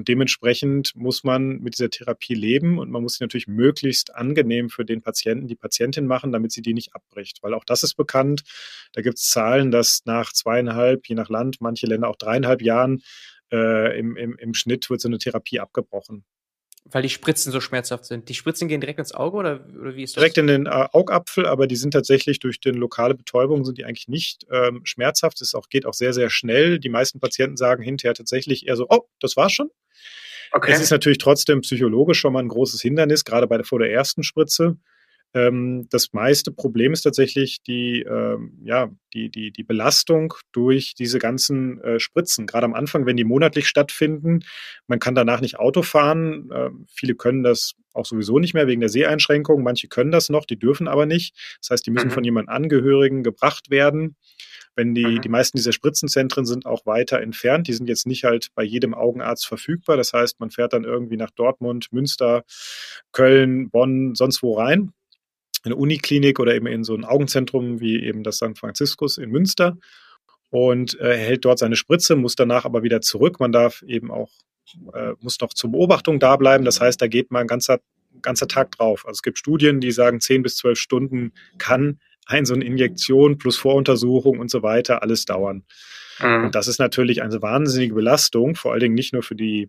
Und dementsprechend muss man mit dieser Therapie leben und man muss sie natürlich möglichst angenehm für den Patienten, die Patientin machen, damit sie die nicht abbricht. Weil auch das ist bekannt. Da gibt es Zahlen, dass nach zweieinhalb, je nach Land, manche Länder auch dreieinhalb Jahren äh, im, im, im Schnitt wird so eine Therapie abgebrochen. Weil die Spritzen so schmerzhaft sind. Die Spritzen gehen direkt ins Auge oder, oder wie ist das? Direkt in den äh, Augapfel, aber die sind tatsächlich durch die lokale Betäubung sind die eigentlich nicht ähm, schmerzhaft. Es auch, geht auch sehr, sehr schnell. Die meisten Patienten sagen hinterher tatsächlich eher so, oh, das war's schon. Okay. Es ist natürlich trotzdem psychologisch schon mal ein großes Hindernis, gerade bei der, vor der ersten Spritze. Ähm, das meiste Problem ist tatsächlich die, ähm, ja, die, die, die Belastung durch diese ganzen äh, Spritzen. Gerade am Anfang, wenn die monatlich stattfinden, man kann danach nicht Auto fahren. Äh, viele können das auch sowieso nicht mehr wegen der Seheinschränkung. Manche können das noch, die dürfen aber nicht. Das heißt, die müssen mhm. von jemandem Angehörigen gebracht werden. Wenn die, mhm. die meisten dieser Spritzenzentren sind auch weiter entfernt. Die sind jetzt nicht halt bei jedem Augenarzt verfügbar. Das heißt, man fährt dann irgendwie nach Dortmund, Münster, Köln, Bonn, sonst wo rein eine Uniklinik oder eben in so ein Augenzentrum wie eben das St. Franziskus in Münster und äh, hält dort seine Spritze, muss danach aber wieder zurück. Man darf eben auch, äh, muss noch zur Beobachtung da bleiben. Das heißt, da geht mal ein ganzer, ganzer Tag drauf. Also es gibt Studien, die sagen, zehn bis zwölf Stunden kann ein so eine Injektion plus Voruntersuchung und so weiter alles dauern. Mhm. Und das ist natürlich eine wahnsinnige Belastung, vor allen Dingen nicht nur für die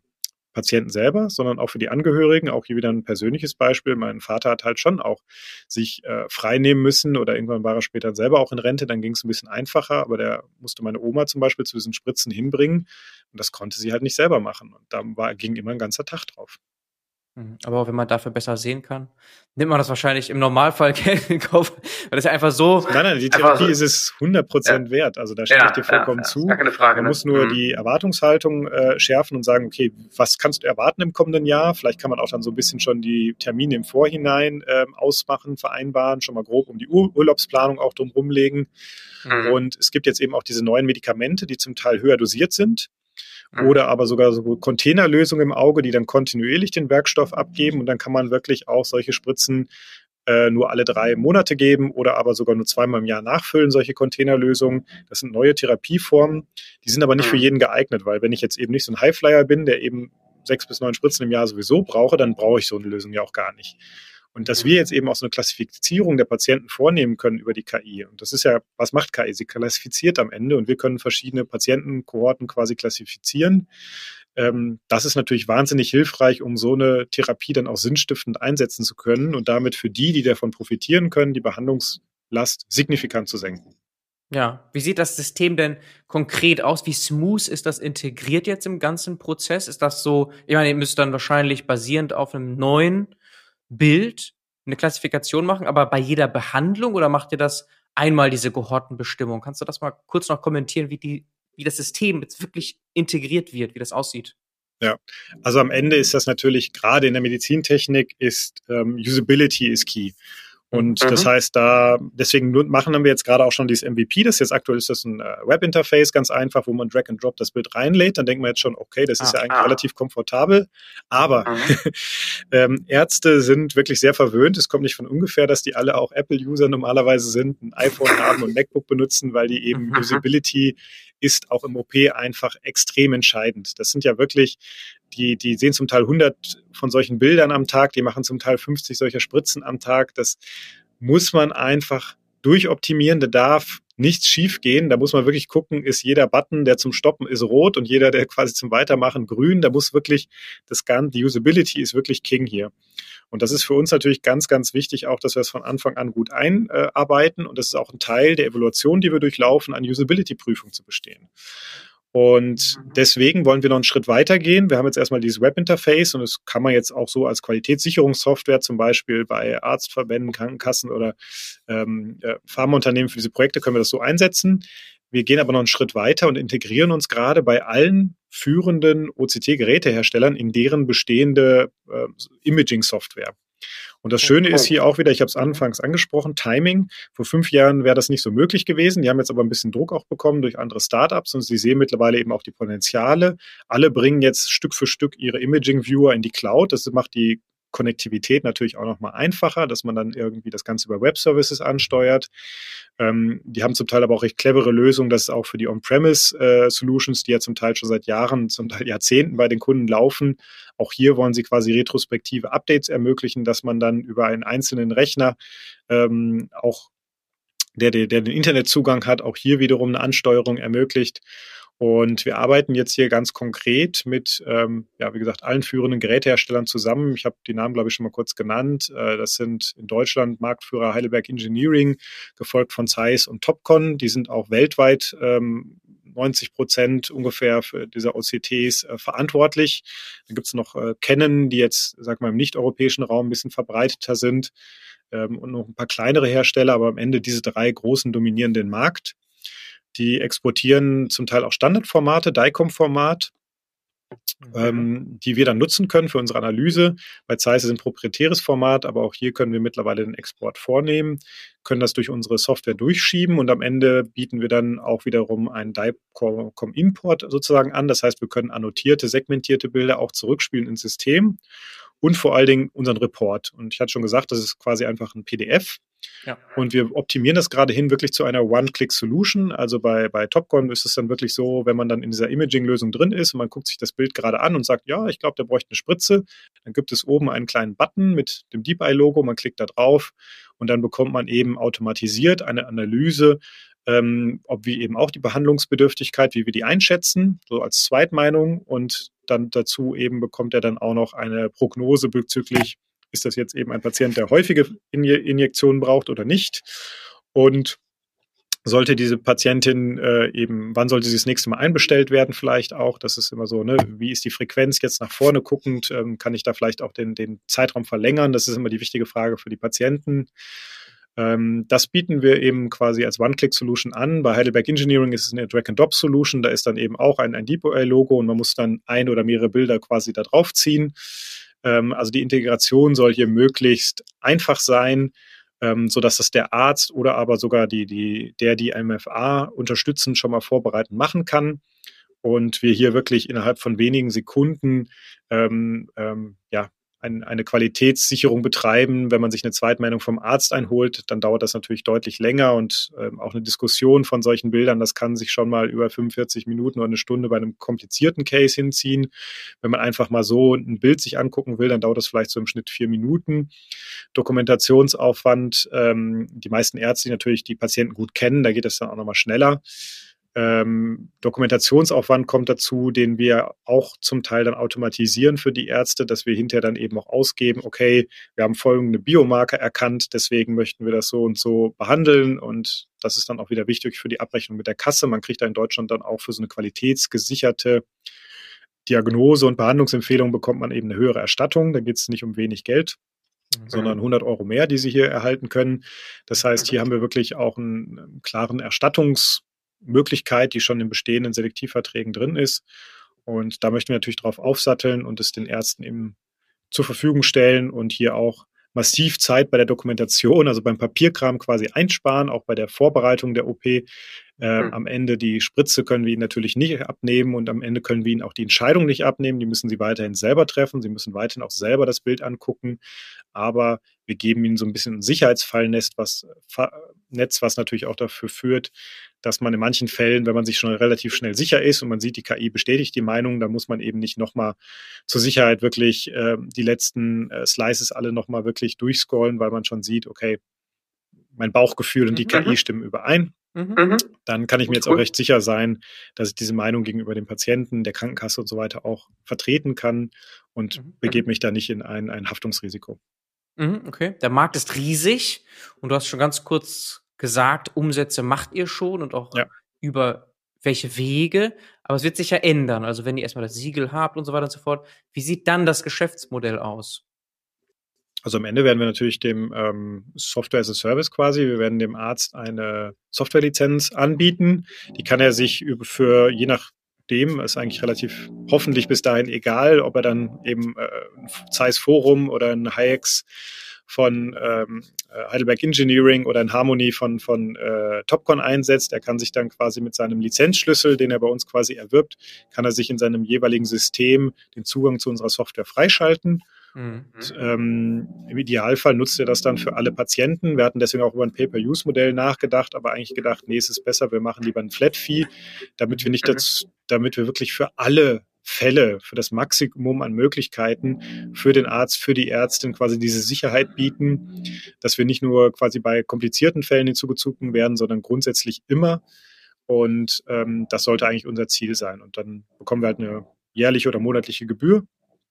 Patienten selber, sondern auch für die Angehörigen. Auch hier wieder ein persönliches Beispiel. Mein Vater hat halt schon auch sich äh, frei nehmen müssen oder irgendwann war er später selber auch in Rente. Dann ging es ein bisschen einfacher, aber der musste meine Oma zum Beispiel zu diesen Spritzen hinbringen und das konnte sie halt nicht selber machen. Und da war, ging immer ein ganzer Tag drauf. Mhm. Aber auch wenn man dafür besser sehen kann, nimmt man das wahrscheinlich im Normalfall [LAUGHS] in Kauf, weil das ja einfach so. Nein, nein, die Therapie so, ist es 100 Prozent ja. wert. Also da stimme ja, ich dir vollkommen ja, zu. Keine Frage, man ne? muss nur mhm. die Erwartungshaltung äh, schärfen und sagen, okay, was kannst du erwarten im kommenden Jahr? Vielleicht kann man auch dann so ein bisschen schon die Termine im Vorhinein äh, ausmachen, vereinbaren, schon mal grob um die Ur Urlaubsplanung auch drum rumlegen. Mhm. Und es gibt jetzt eben auch diese neuen Medikamente, die zum Teil höher dosiert sind Mhm. oder aber sogar so Containerlösungen im Auge, die dann kontinuierlich den Werkstoff abgeben und dann kann man wirklich auch solche Spritzen äh, nur alle drei Monate geben oder aber sogar nur zweimal im Jahr nachfüllen, solche Containerlösungen. Das sind neue Therapieformen, die sind aber nicht für mhm. jeden geeignet, weil wenn ich jetzt eben nicht so ein Highflyer bin, der eben sechs bis neun Spritzen im Jahr sowieso brauche, dann brauche ich so eine Lösung ja auch gar nicht. Und dass wir jetzt eben auch so eine Klassifizierung der Patienten vornehmen können über die KI. Und das ist ja, was macht KI? Sie klassifiziert am Ende und wir können verschiedene Patientenkohorten quasi klassifizieren. Ähm, das ist natürlich wahnsinnig hilfreich, um so eine Therapie dann auch sinnstiftend einsetzen zu können und damit für die, die davon profitieren können, die Behandlungslast signifikant zu senken. Ja, wie sieht das System denn konkret aus? Wie smooth ist das integriert jetzt im ganzen Prozess? Ist das so, ich meine, ihr müsst dann wahrscheinlich basierend auf einem neuen Bild eine Klassifikation machen, aber bei jeder Behandlung oder macht ihr das einmal diese Kohortenbestimmung? Kannst du das mal kurz noch kommentieren, wie die, wie das System jetzt wirklich integriert wird, wie das aussieht? Ja, also am Ende ist das natürlich gerade in der Medizintechnik ist ähm, Usability is key. Und mhm. das heißt, da, deswegen machen wir jetzt gerade auch schon dieses MVP. Das jetzt aktuell ist das ein äh, Webinterface, ganz einfach, wo man Drag and Drop das Bild reinlädt. Dann denkt man jetzt schon, okay, das ist ah, ja eigentlich ah. relativ komfortabel. Aber mhm. [LAUGHS] ähm, Ärzte sind wirklich sehr verwöhnt. Es kommt nicht von ungefähr, dass die alle auch Apple-User normalerweise sind, ein iPhone haben und MacBook benutzen, weil die eben mhm. [LAUGHS] Usability ist auch im OP einfach extrem entscheidend. Das sind ja wirklich die, die sehen zum Teil 100 von solchen Bildern am Tag, die machen zum Teil 50 solcher Spritzen am Tag. Das muss man einfach durchoptimieren. Da darf nichts schiefgehen. Da muss man wirklich gucken, ist jeder Button, der zum Stoppen ist, rot und jeder, der quasi zum Weitermachen, grün. Da muss wirklich das Ganze, die Usability ist wirklich King hier. Und das ist für uns natürlich ganz, ganz wichtig, auch, dass wir es von Anfang an gut einarbeiten. Und das ist auch ein Teil der Evaluation, die wir durchlaufen, an Usability-Prüfung zu bestehen. Und deswegen wollen wir noch einen Schritt weiter gehen. Wir haben jetzt erstmal dieses Webinterface und das kann man jetzt auch so als Qualitätssicherungssoftware zum Beispiel bei Arztverbänden, Krankenkassen oder ähm, Pharmaunternehmen für diese Projekte können wir das so einsetzen. Wir gehen aber noch einen Schritt weiter und integrieren uns gerade bei allen führenden OCT-Geräteherstellern in deren bestehende äh, Imaging-Software. Und das Schöne ist hier auch wieder, ich habe es anfangs angesprochen, Timing. Vor fünf Jahren wäre das nicht so möglich gewesen. Die haben jetzt aber ein bisschen Druck auch bekommen durch andere Startups und sie sehen mittlerweile eben auch die Potenziale. Alle bringen jetzt Stück für Stück ihre Imaging Viewer in die Cloud. Das macht die Konnektivität natürlich auch nochmal einfacher, dass man dann irgendwie das Ganze über Web-Services ansteuert. Ähm, die haben zum Teil aber auch recht clevere Lösungen, dass auch für die On-Premise-Solutions, äh, die ja zum Teil schon seit Jahren, zum Teil Jahrzehnten bei den Kunden laufen, auch hier wollen sie quasi retrospektive Updates ermöglichen, dass man dann über einen einzelnen Rechner ähm, auch der, der, der den Internetzugang hat, auch hier wiederum eine Ansteuerung ermöglicht. Und wir arbeiten jetzt hier ganz konkret mit, ähm, ja, wie gesagt, allen führenden Geräteherstellern zusammen. Ich habe die Namen, glaube ich, schon mal kurz genannt. Äh, das sind in Deutschland Marktführer Heidelberg Engineering, gefolgt von Zeiss und Topcon. Die sind auch weltweit ähm, 90 Prozent ungefähr für diese OCTs äh, verantwortlich. Dann gibt es noch äh, Canon, die jetzt, sag mal, im nicht-europäischen Raum ein bisschen verbreiteter sind ähm, und noch ein paar kleinere Hersteller, aber am Ende diese drei großen dominieren den Markt. Die exportieren zum Teil auch Standardformate, DICOM-Format, mhm. ähm, die wir dann nutzen können für unsere Analyse. Bei Zeiss ist ein proprietäres Format, aber auch hier können wir mittlerweile den Export vornehmen, können das durch unsere Software durchschieben und am Ende bieten wir dann auch wiederum einen DICOM-Import sozusagen an. Das heißt, wir können annotierte, segmentierte Bilder auch zurückspielen ins System und vor allen Dingen unseren Report. Und ich hatte schon gesagt, das ist quasi einfach ein PDF. Ja. Und wir optimieren das gerade hin wirklich zu einer One-Click-Solution. Also bei, bei Topcon ist es dann wirklich so, wenn man dann in dieser Imaging-Lösung drin ist und man guckt sich das Bild gerade an und sagt, ja, ich glaube, der bräuchte eine Spritze, dann gibt es oben einen kleinen Button mit dem Deep Eye-Logo, man klickt da drauf und dann bekommt man eben automatisiert eine Analyse ähm, ob wir eben auch die Behandlungsbedürftigkeit, wie wir die einschätzen, so als Zweitmeinung und dann dazu eben bekommt er dann auch noch eine Prognose bezüglich, ist das jetzt eben ein Patient, der häufige Injektionen braucht oder nicht und sollte diese Patientin äh, eben, wann sollte sie das nächste Mal einbestellt werden, vielleicht auch? Das ist immer so, ne, wie ist die Frequenz jetzt nach vorne guckend? Ähm, kann ich da vielleicht auch den, den Zeitraum verlängern? Das ist immer die wichtige Frage für die Patienten. Ähm, das bieten wir eben quasi als One-Click-Solution an. Bei Heidelberg Engineering ist es eine Drag-and-Drop-Solution. Da ist dann eben auch ein, ein DeepOI-Logo und man muss dann ein oder mehrere Bilder quasi da drauf ziehen. Ähm, also die Integration soll hier möglichst einfach sein, ähm, so dass das der Arzt oder aber sogar die, die, der die MFA unterstützen, schon mal vorbereiten machen kann. Und wir hier wirklich innerhalb von wenigen Sekunden ähm, ähm, ja, ein, eine Qualitätssicherung betreiben. Wenn man sich eine Zweitmeinung vom Arzt einholt, dann dauert das natürlich deutlich länger und ähm, auch eine Diskussion von solchen Bildern, das kann sich schon mal über 45 Minuten oder eine Stunde bei einem komplizierten Case hinziehen. Wenn man einfach mal so ein Bild sich angucken will, dann dauert das vielleicht so im Schnitt vier Minuten. Dokumentationsaufwand, ähm, die meisten Ärzte, die natürlich die Patienten gut kennen, da geht es dann auch nochmal schneller. Ähm, Dokumentationsaufwand kommt dazu, den wir auch zum Teil dann automatisieren für die Ärzte, dass wir hinterher dann eben auch ausgeben, okay, wir haben folgende Biomarker erkannt, deswegen möchten wir das so und so behandeln und das ist dann auch wieder wichtig für die Abrechnung mit der Kasse. Man kriegt da in Deutschland dann auch für so eine qualitätsgesicherte Diagnose und Behandlungsempfehlung bekommt man eben eine höhere Erstattung. Da geht es nicht um wenig Geld, Okay. sondern 100 Euro mehr, die Sie hier erhalten können. Das heißt, hier haben wir wirklich auch einen klaren Erstattungs- Möglichkeit, die schon in bestehenden Selektivverträgen drin ist. Und da möchten wir natürlich darauf aufsatteln und es den Ärzten eben zur Verfügung stellen und hier auch massiv Zeit bei der Dokumentation, also beim Papierkram quasi einsparen, auch bei der Vorbereitung der OP. Äh, mhm. Am Ende die Spritze können wir ihnen natürlich nicht abnehmen und am Ende können wir ihnen auch die Entscheidung nicht abnehmen. Die müssen sie weiterhin selber treffen. Sie müssen weiterhin auch selber das Bild angucken. Aber wir geben ihnen so ein bisschen ein Sicherheitsfallnetz, was, Netz, was natürlich auch dafür führt, dass man in manchen Fällen, wenn man sich schon relativ schnell sicher ist und man sieht, die KI bestätigt die Meinung, dann muss man eben nicht nochmal zur Sicherheit wirklich äh, die letzten äh, Slices alle nochmal wirklich durchscrollen, weil man schon sieht, okay, mein Bauchgefühl und die mhm. KI stimmen überein. Mhm. mhm. Dann kann ich mir jetzt auch recht sicher sein, dass ich diese Meinung gegenüber dem Patienten, der Krankenkasse und so weiter auch vertreten kann und mhm. begebe mich da nicht in ein, ein Haftungsrisiko. Mhm, okay, der Markt ist riesig und du hast schon ganz kurz gesagt, Umsätze macht ihr schon und auch ja. über welche Wege, aber es wird sich ja ändern. Also wenn ihr erstmal das Siegel habt und so weiter und so fort, wie sieht dann das Geschäftsmodell aus? Also am Ende werden wir natürlich dem ähm, Software as a Service quasi, wir werden dem Arzt eine Softwarelizenz anbieten. Die kann er sich für je nach dem ist eigentlich relativ hoffentlich bis dahin egal, ob er dann eben äh, ein Zeiss Forum oder ein Hayeks von ähm, äh, Heidelberg Engineering oder ein Harmony von, von äh, Topcon einsetzt. Er kann sich dann quasi mit seinem Lizenzschlüssel, den er bei uns quasi erwirbt, kann er sich in seinem jeweiligen System den Zugang zu unserer Software freischalten. Mhm. Und, ähm, Im Idealfall nutzt er das dann für alle Patienten. Wir hatten deswegen auch über ein Pay-per-Use-Modell nachgedacht, aber eigentlich gedacht, nee, es ist besser, wir machen lieber ein Flat-Fee, damit wir nicht mhm. dazu, damit wir wirklich für alle Fälle, für das Maximum an Möglichkeiten für den Arzt, für die Ärztin quasi diese Sicherheit bieten, dass wir nicht nur quasi bei komplizierten Fällen hinzugezogen werden, sondern grundsätzlich immer. Und ähm, das sollte eigentlich unser Ziel sein. Und dann bekommen wir halt eine jährliche oder monatliche Gebühr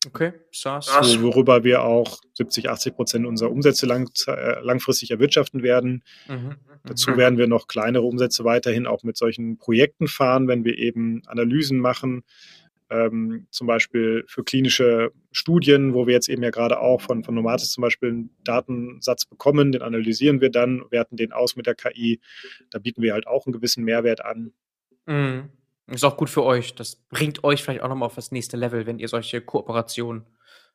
Okay, SaaS. So, worüber wir auch 70, 80 Prozent unserer Umsätze lang, äh, langfristig erwirtschaften werden. Mhm. Dazu mhm. werden wir noch kleinere Umsätze weiterhin auch mit solchen Projekten fahren, wenn wir eben Analysen machen, ähm, zum Beispiel für klinische Studien, wo wir jetzt eben ja gerade auch von, von Nomatis zum Beispiel einen Datensatz bekommen, den analysieren wir dann, werten den aus mit der KI. Da bieten wir halt auch einen gewissen Mehrwert an. Mhm. Ist auch gut für euch. Das bringt euch vielleicht auch nochmal auf das nächste Level, wenn ihr solche Kooperationen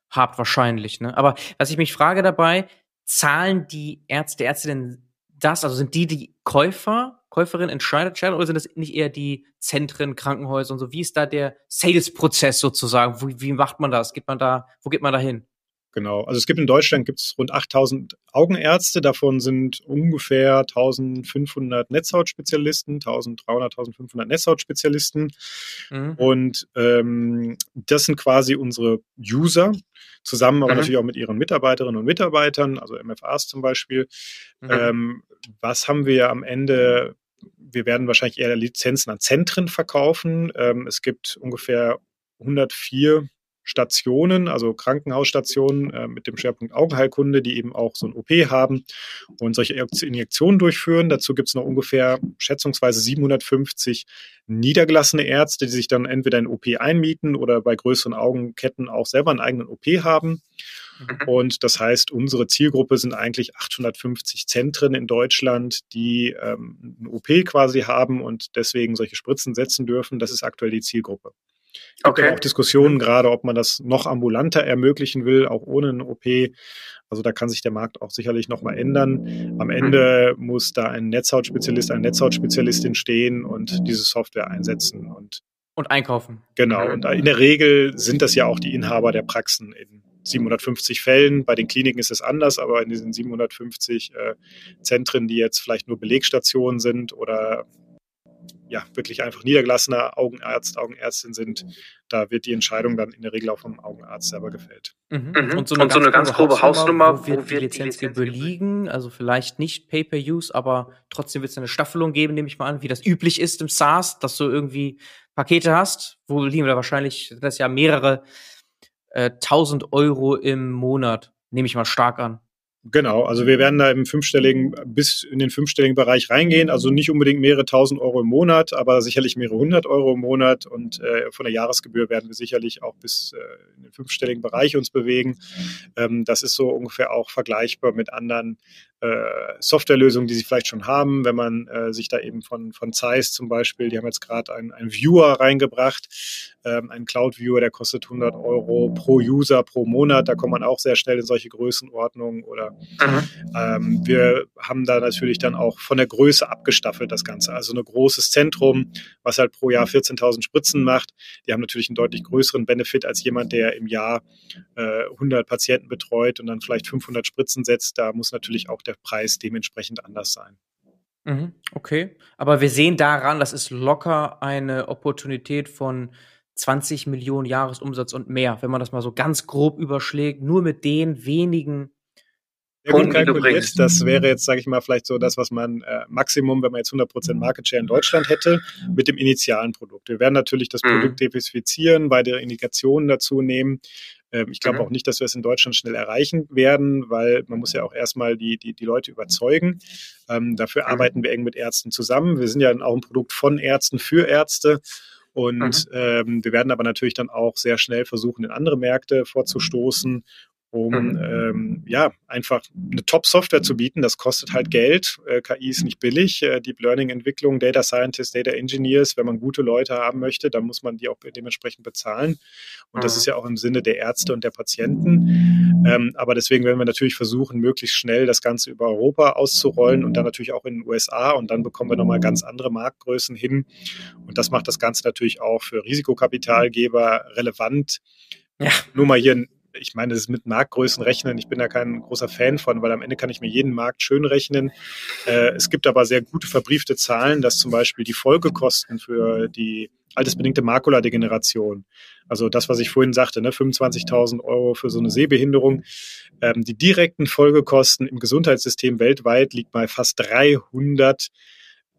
habt, wahrscheinlich. Ne? Aber was ich mich frage dabei, zahlen die Ärzte, Ärztinnen das, also sind die die Käufer, Käuferin entscheidet oder sind das nicht eher die Zentren, Krankenhäuser und so? Wie ist da der Sales-Prozess sozusagen? Wie, wie macht man das? Geht man da, wo geht man da hin? Genau. Also es gibt in Deutschland gibt's rund 8000 Augenärzte. Davon sind ungefähr 1500 Netzhautspezialisten, 1300, 1500 Netzhautspezialisten. Mhm. Und ähm, das sind quasi unsere User, zusammen aber mhm. natürlich auch mit ihren Mitarbeiterinnen und Mitarbeitern, also MFAs zum Beispiel. Mhm. Ähm, was haben wir am Ende? Wir werden wahrscheinlich eher Lizenzen an Zentren verkaufen. Ähm, es gibt ungefähr 104 Stationen, also Krankenhausstationen äh, mit dem Schwerpunkt Augenheilkunde, die eben auch so ein OP haben und solche Injektionen durchführen. Dazu gibt es noch ungefähr schätzungsweise 750 niedergelassene Ärzte, die sich dann entweder in OP einmieten oder bei größeren Augenketten auch selber einen eigenen OP haben. Mhm. Und das heißt, unsere Zielgruppe sind eigentlich 850 Zentren in Deutschland, die ähm, ein OP quasi haben und deswegen solche Spritzen setzen dürfen. Das ist aktuell die Zielgruppe. Es gibt okay. auch Diskussionen gerade, ob man das noch ambulanter ermöglichen will, auch ohne eine OP. Also da kann sich der Markt auch sicherlich nochmal ändern. Am Ende muss da ein Netzhautspezialist, eine Netzhautspezialistin stehen und diese Software einsetzen und und einkaufen. Genau. Und in der Regel sind das ja auch die Inhaber der Praxen in 750 Fällen. Bei den Kliniken ist es anders, aber in diesen 750 äh, Zentren, die jetzt vielleicht nur Belegstationen sind oder ja, wirklich einfach niedergelassener Augenarzt, Augenärztin sind, da wird die Entscheidung dann in der Regel auch vom Augenarzt selber gefällt. Mhm. Mhm. Und, so eine, Und so eine ganz, grobe Hausnummer, wo wird die Lizenzgebühr liegen? Also vielleicht nicht Pay-per-Use, aber trotzdem wird es eine Staffelung geben, nehme ich mal an, wie das üblich ist im SaaS, dass du irgendwie Pakete hast, wo liegen wir wahrscheinlich, das ja mehrere äh, 1000 Euro im Monat, nehme ich mal stark an. Genau, also wir werden da im fünfstelligen, bis in den fünfstelligen Bereich reingehen. Also nicht unbedingt mehrere tausend Euro im Monat, aber sicherlich mehrere hundert Euro im Monat. Und äh, von der Jahresgebühr werden wir sicherlich auch bis äh, in den fünfstelligen Bereich uns bewegen. Ähm, das ist so ungefähr auch vergleichbar mit anderen Softwarelösungen, die sie vielleicht schon haben, wenn man äh, sich da eben von, von Zeiss zum Beispiel, die haben jetzt gerade einen, einen Viewer reingebracht, ähm, einen Cloud-Viewer, der kostet 100 Euro pro User pro Monat, da kommt man auch sehr schnell in solche Größenordnungen oder ähm, wir haben da natürlich dann auch von der Größe abgestaffelt das Ganze, also ein großes Zentrum, was halt pro Jahr 14.000 Spritzen macht, die haben natürlich einen deutlich größeren Benefit als jemand, der im Jahr äh, 100 Patienten betreut und dann vielleicht 500 Spritzen setzt, da muss natürlich auch der Preis dementsprechend anders sein. Mhm, okay, aber wir sehen daran, das ist locker eine Opportunität von 20 Millionen Jahresumsatz und mehr, wenn man das mal so ganz grob überschlägt, nur mit den wenigen die du bringst. Das wäre jetzt, sage ich mal, vielleicht so das, was man äh, Maximum, wenn man jetzt 100% Market Share in Deutschland hätte, mit dem initialen Produkt. Wir werden natürlich das mhm. Produkt diversifizieren, weitere Indikationen dazu nehmen. Ähm, ich glaube mhm. auch nicht, dass wir es in Deutschland schnell erreichen werden, weil man muss ja auch erstmal die, die, die Leute überzeugen. Ähm, dafür mhm. arbeiten wir eng mit Ärzten zusammen. Wir sind ja auch ein Produkt von Ärzten für Ärzte. Und mhm. ähm, wir werden aber natürlich dann auch sehr schnell versuchen, in andere Märkte vorzustoßen um mhm. ähm, ja einfach eine Top-Software zu bieten. Das kostet halt Geld. Äh, KI ist nicht billig. Äh, Deep Learning-Entwicklung, Data Scientists, Data Engineers, wenn man gute Leute haben möchte, dann muss man die auch dementsprechend bezahlen. Und das mhm. ist ja auch im Sinne der Ärzte und der Patienten. Ähm, aber deswegen werden wir natürlich versuchen, möglichst schnell das Ganze über Europa auszurollen und dann natürlich auch in den USA. Und dann bekommen wir nochmal ganz andere Marktgrößen hin. Und das macht das Ganze natürlich auch für Risikokapitalgeber relevant. Ja. Nur mal hier ein ich meine, das ist mit Marktgrößen rechnen. Ich bin da kein großer Fan von, weil am Ende kann ich mir jeden Markt schön rechnen. Äh, es gibt aber sehr gute verbriefte Zahlen, dass zum Beispiel die Folgekosten für die altersbedingte Makuladegeneration, also das, was ich vorhin sagte, ne, 25.000 Euro für so eine Sehbehinderung, ähm, die direkten Folgekosten im Gesundheitssystem weltweit liegt bei fast 300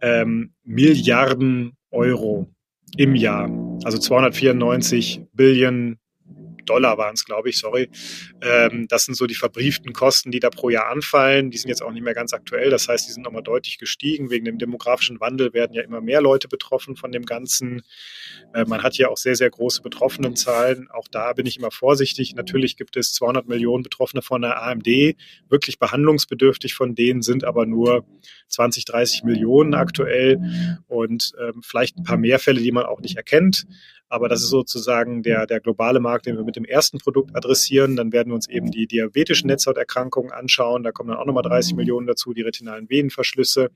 ähm, Milliarden Euro im Jahr. Also 294 Billionen Dollar waren es, glaube ich, sorry. Ähm, das sind so die verbrieften Kosten, die da pro Jahr anfallen. Die sind jetzt auch nicht mehr ganz aktuell. Das heißt, die sind nochmal deutlich gestiegen. Wegen dem demografischen Wandel werden ja immer mehr Leute betroffen von dem Ganzen. Äh, man hat hier auch sehr, sehr große Betroffenenzahlen. Auch da bin ich immer vorsichtig. Natürlich gibt es 200 Millionen Betroffene von der AMD. Wirklich behandlungsbedürftig von denen sind aber nur 20, 30 Millionen aktuell und ähm, vielleicht ein paar mehr Fälle, die man auch nicht erkennt. Aber das ist sozusagen der, der globale Markt, den wir mit dem ersten Produkt adressieren. Dann werden wir uns eben die diabetischen Netzhauterkrankungen anschauen. Da kommen dann auch nochmal 30 Millionen dazu, die retinalen Venenverschlüsse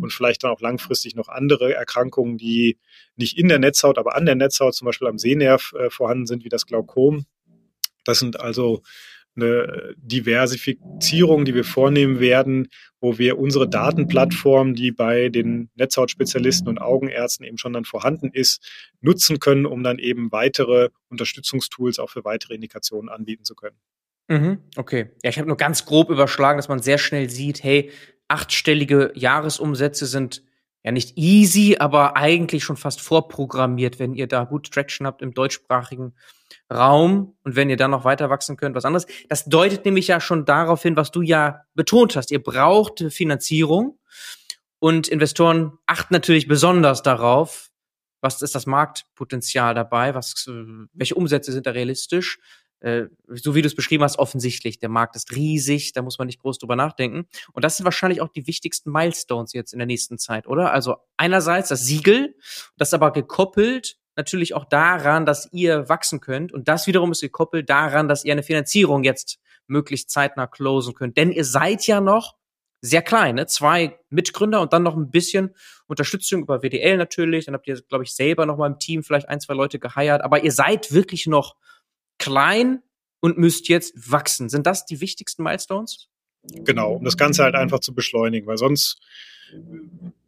und vielleicht dann auch langfristig noch andere Erkrankungen, die nicht in der Netzhaut, aber an der Netzhaut, zum Beispiel am Sehnerv äh, vorhanden sind, wie das Glaukom. Das sind also eine Diversifizierung, die wir vornehmen werden, wo wir unsere Datenplattform, die bei den Netzhautspezialisten und Augenärzten eben schon dann vorhanden ist, nutzen können, um dann eben weitere Unterstützungstools auch für weitere Indikationen anbieten zu können. Mhm, okay. Ja, ich habe nur ganz grob überschlagen, dass man sehr schnell sieht, hey, achtstellige Jahresumsätze sind ja nicht easy, aber eigentlich schon fast vorprogrammiert, wenn ihr da gut Traction habt im deutschsprachigen Raum und wenn ihr dann noch weiter wachsen könnt, was anderes. Das deutet nämlich ja schon darauf hin, was du ja betont hast. Ihr braucht Finanzierung und Investoren achten natürlich besonders darauf, was ist das Marktpotenzial dabei, was, welche Umsätze sind da realistisch. Äh, so wie du es beschrieben hast, offensichtlich, der Markt ist riesig, da muss man nicht groß drüber nachdenken. Und das sind wahrscheinlich auch die wichtigsten Milestones jetzt in der nächsten Zeit, oder? Also einerseits das Siegel, das aber gekoppelt natürlich auch daran, dass ihr wachsen könnt. Und das wiederum ist gekoppelt daran, dass ihr eine Finanzierung jetzt möglichst zeitnah closen könnt. Denn ihr seid ja noch sehr klein, ne? zwei Mitgründer und dann noch ein bisschen Unterstützung über WDL natürlich. Dann habt ihr, glaube ich, selber noch mal im Team vielleicht ein, zwei Leute geheiert. Aber ihr seid wirklich noch klein und müsst jetzt wachsen. Sind das die wichtigsten Milestones? Genau, um das Ganze halt einfach zu beschleunigen, weil sonst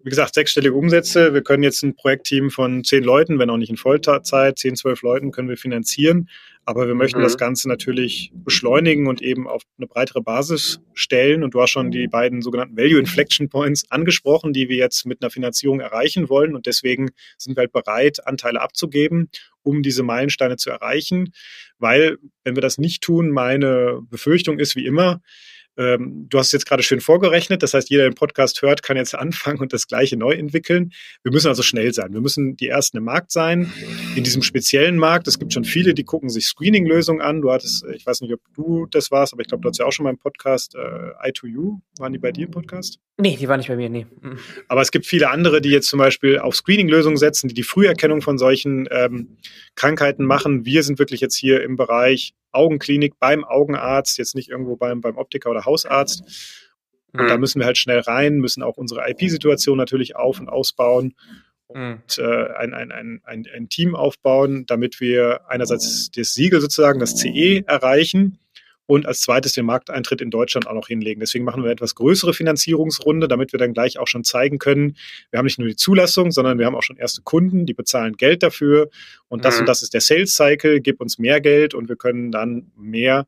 wie gesagt, sechsstellige Umsätze. Wir können jetzt ein Projektteam von zehn Leuten, wenn auch nicht in Vollzeit, zehn, zwölf Leuten können wir finanzieren. Aber wir möchten mhm. das Ganze natürlich beschleunigen und eben auf eine breitere Basis stellen. Und du hast schon die beiden sogenannten Value Inflection Points angesprochen, die wir jetzt mit einer Finanzierung erreichen wollen. Und deswegen sind wir halt bereit, Anteile abzugeben, um diese Meilensteine zu erreichen. Weil, wenn wir das nicht tun, meine Befürchtung ist wie immer, ähm, du hast es jetzt gerade schön vorgerechnet. Das heißt, jeder, der den Podcast hört, kann jetzt anfangen und das Gleiche neu entwickeln. Wir müssen also schnell sein. Wir müssen die Ersten im Markt sein. In diesem speziellen Markt, es gibt schon viele, die gucken sich Screening-Lösungen an. Du hattest, ich weiß nicht, ob du das warst, aber ich glaube, du hast ja auch schon mal im Podcast äh, i2U. Waren die bei dir im Podcast? Nee, die waren nicht bei mir, nee. Mhm. Aber es gibt viele andere, die jetzt zum Beispiel auf Screening-Lösungen setzen, die die Früherkennung von solchen ähm, Krankheiten machen. Wir sind wirklich jetzt hier im Bereich Augenklinik beim Augenarzt, jetzt nicht irgendwo beim, beim Optiker oder Hausarzt. Und mhm. da müssen wir halt schnell rein, müssen auch unsere IP-Situation natürlich auf- und ausbauen und äh, ein, ein, ein, ein, ein Team aufbauen, damit wir einerseits das Siegel sozusagen, das CE erreichen und als zweites den Markteintritt in Deutschland auch noch hinlegen. Deswegen machen wir eine etwas größere Finanzierungsrunde, damit wir dann gleich auch schon zeigen können, wir haben nicht nur die Zulassung, sondern wir haben auch schon erste Kunden, die bezahlen Geld dafür und das mhm. und das ist der Sales Cycle, gib uns mehr Geld und wir können dann mehr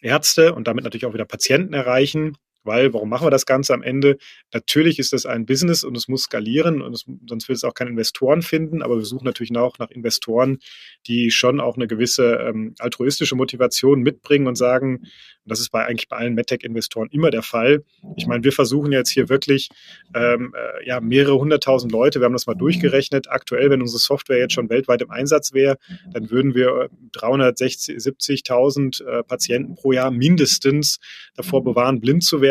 Ärzte und damit natürlich auch wieder Patienten erreichen weil, warum machen wir das Ganze am Ende? Natürlich ist das ein Business und es muss skalieren und es, sonst wird es auch keine Investoren finden, aber wir suchen natürlich auch nach Investoren, die schon auch eine gewisse ähm, altruistische Motivation mitbringen und sagen, und das ist bei eigentlich bei allen MedTech-Investoren immer der Fall. Ich meine, wir versuchen jetzt hier wirklich ähm, äh, ja, mehrere hunderttausend Leute, wir haben das mal durchgerechnet. Aktuell, wenn unsere Software jetzt schon weltweit im Einsatz wäre, dann würden wir 360, 70.000 äh, Patienten pro Jahr mindestens davor bewahren, blind zu werden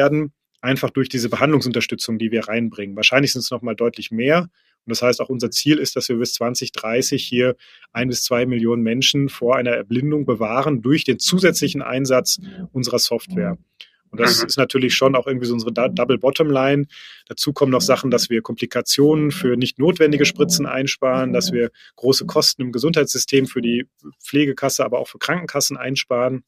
einfach durch diese Behandlungsunterstützung, die wir reinbringen. Wahrscheinlich sind es noch mal deutlich mehr. Und das heißt, auch unser Ziel ist, dass wir bis 2030 hier ein bis zwei Millionen Menschen vor einer Erblindung bewahren durch den zusätzlichen Einsatz unserer Software. Und das mhm. ist natürlich schon auch irgendwie so unsere Double Bottom Line. Dazu kommen noch Sachen, dass wir Komplikationen für nicht notwendige Spritzen einsparen, dass wir große Kosten im Gesundheitssystem für die Pflegekasse, aber auch für Krankenkassen einsparen.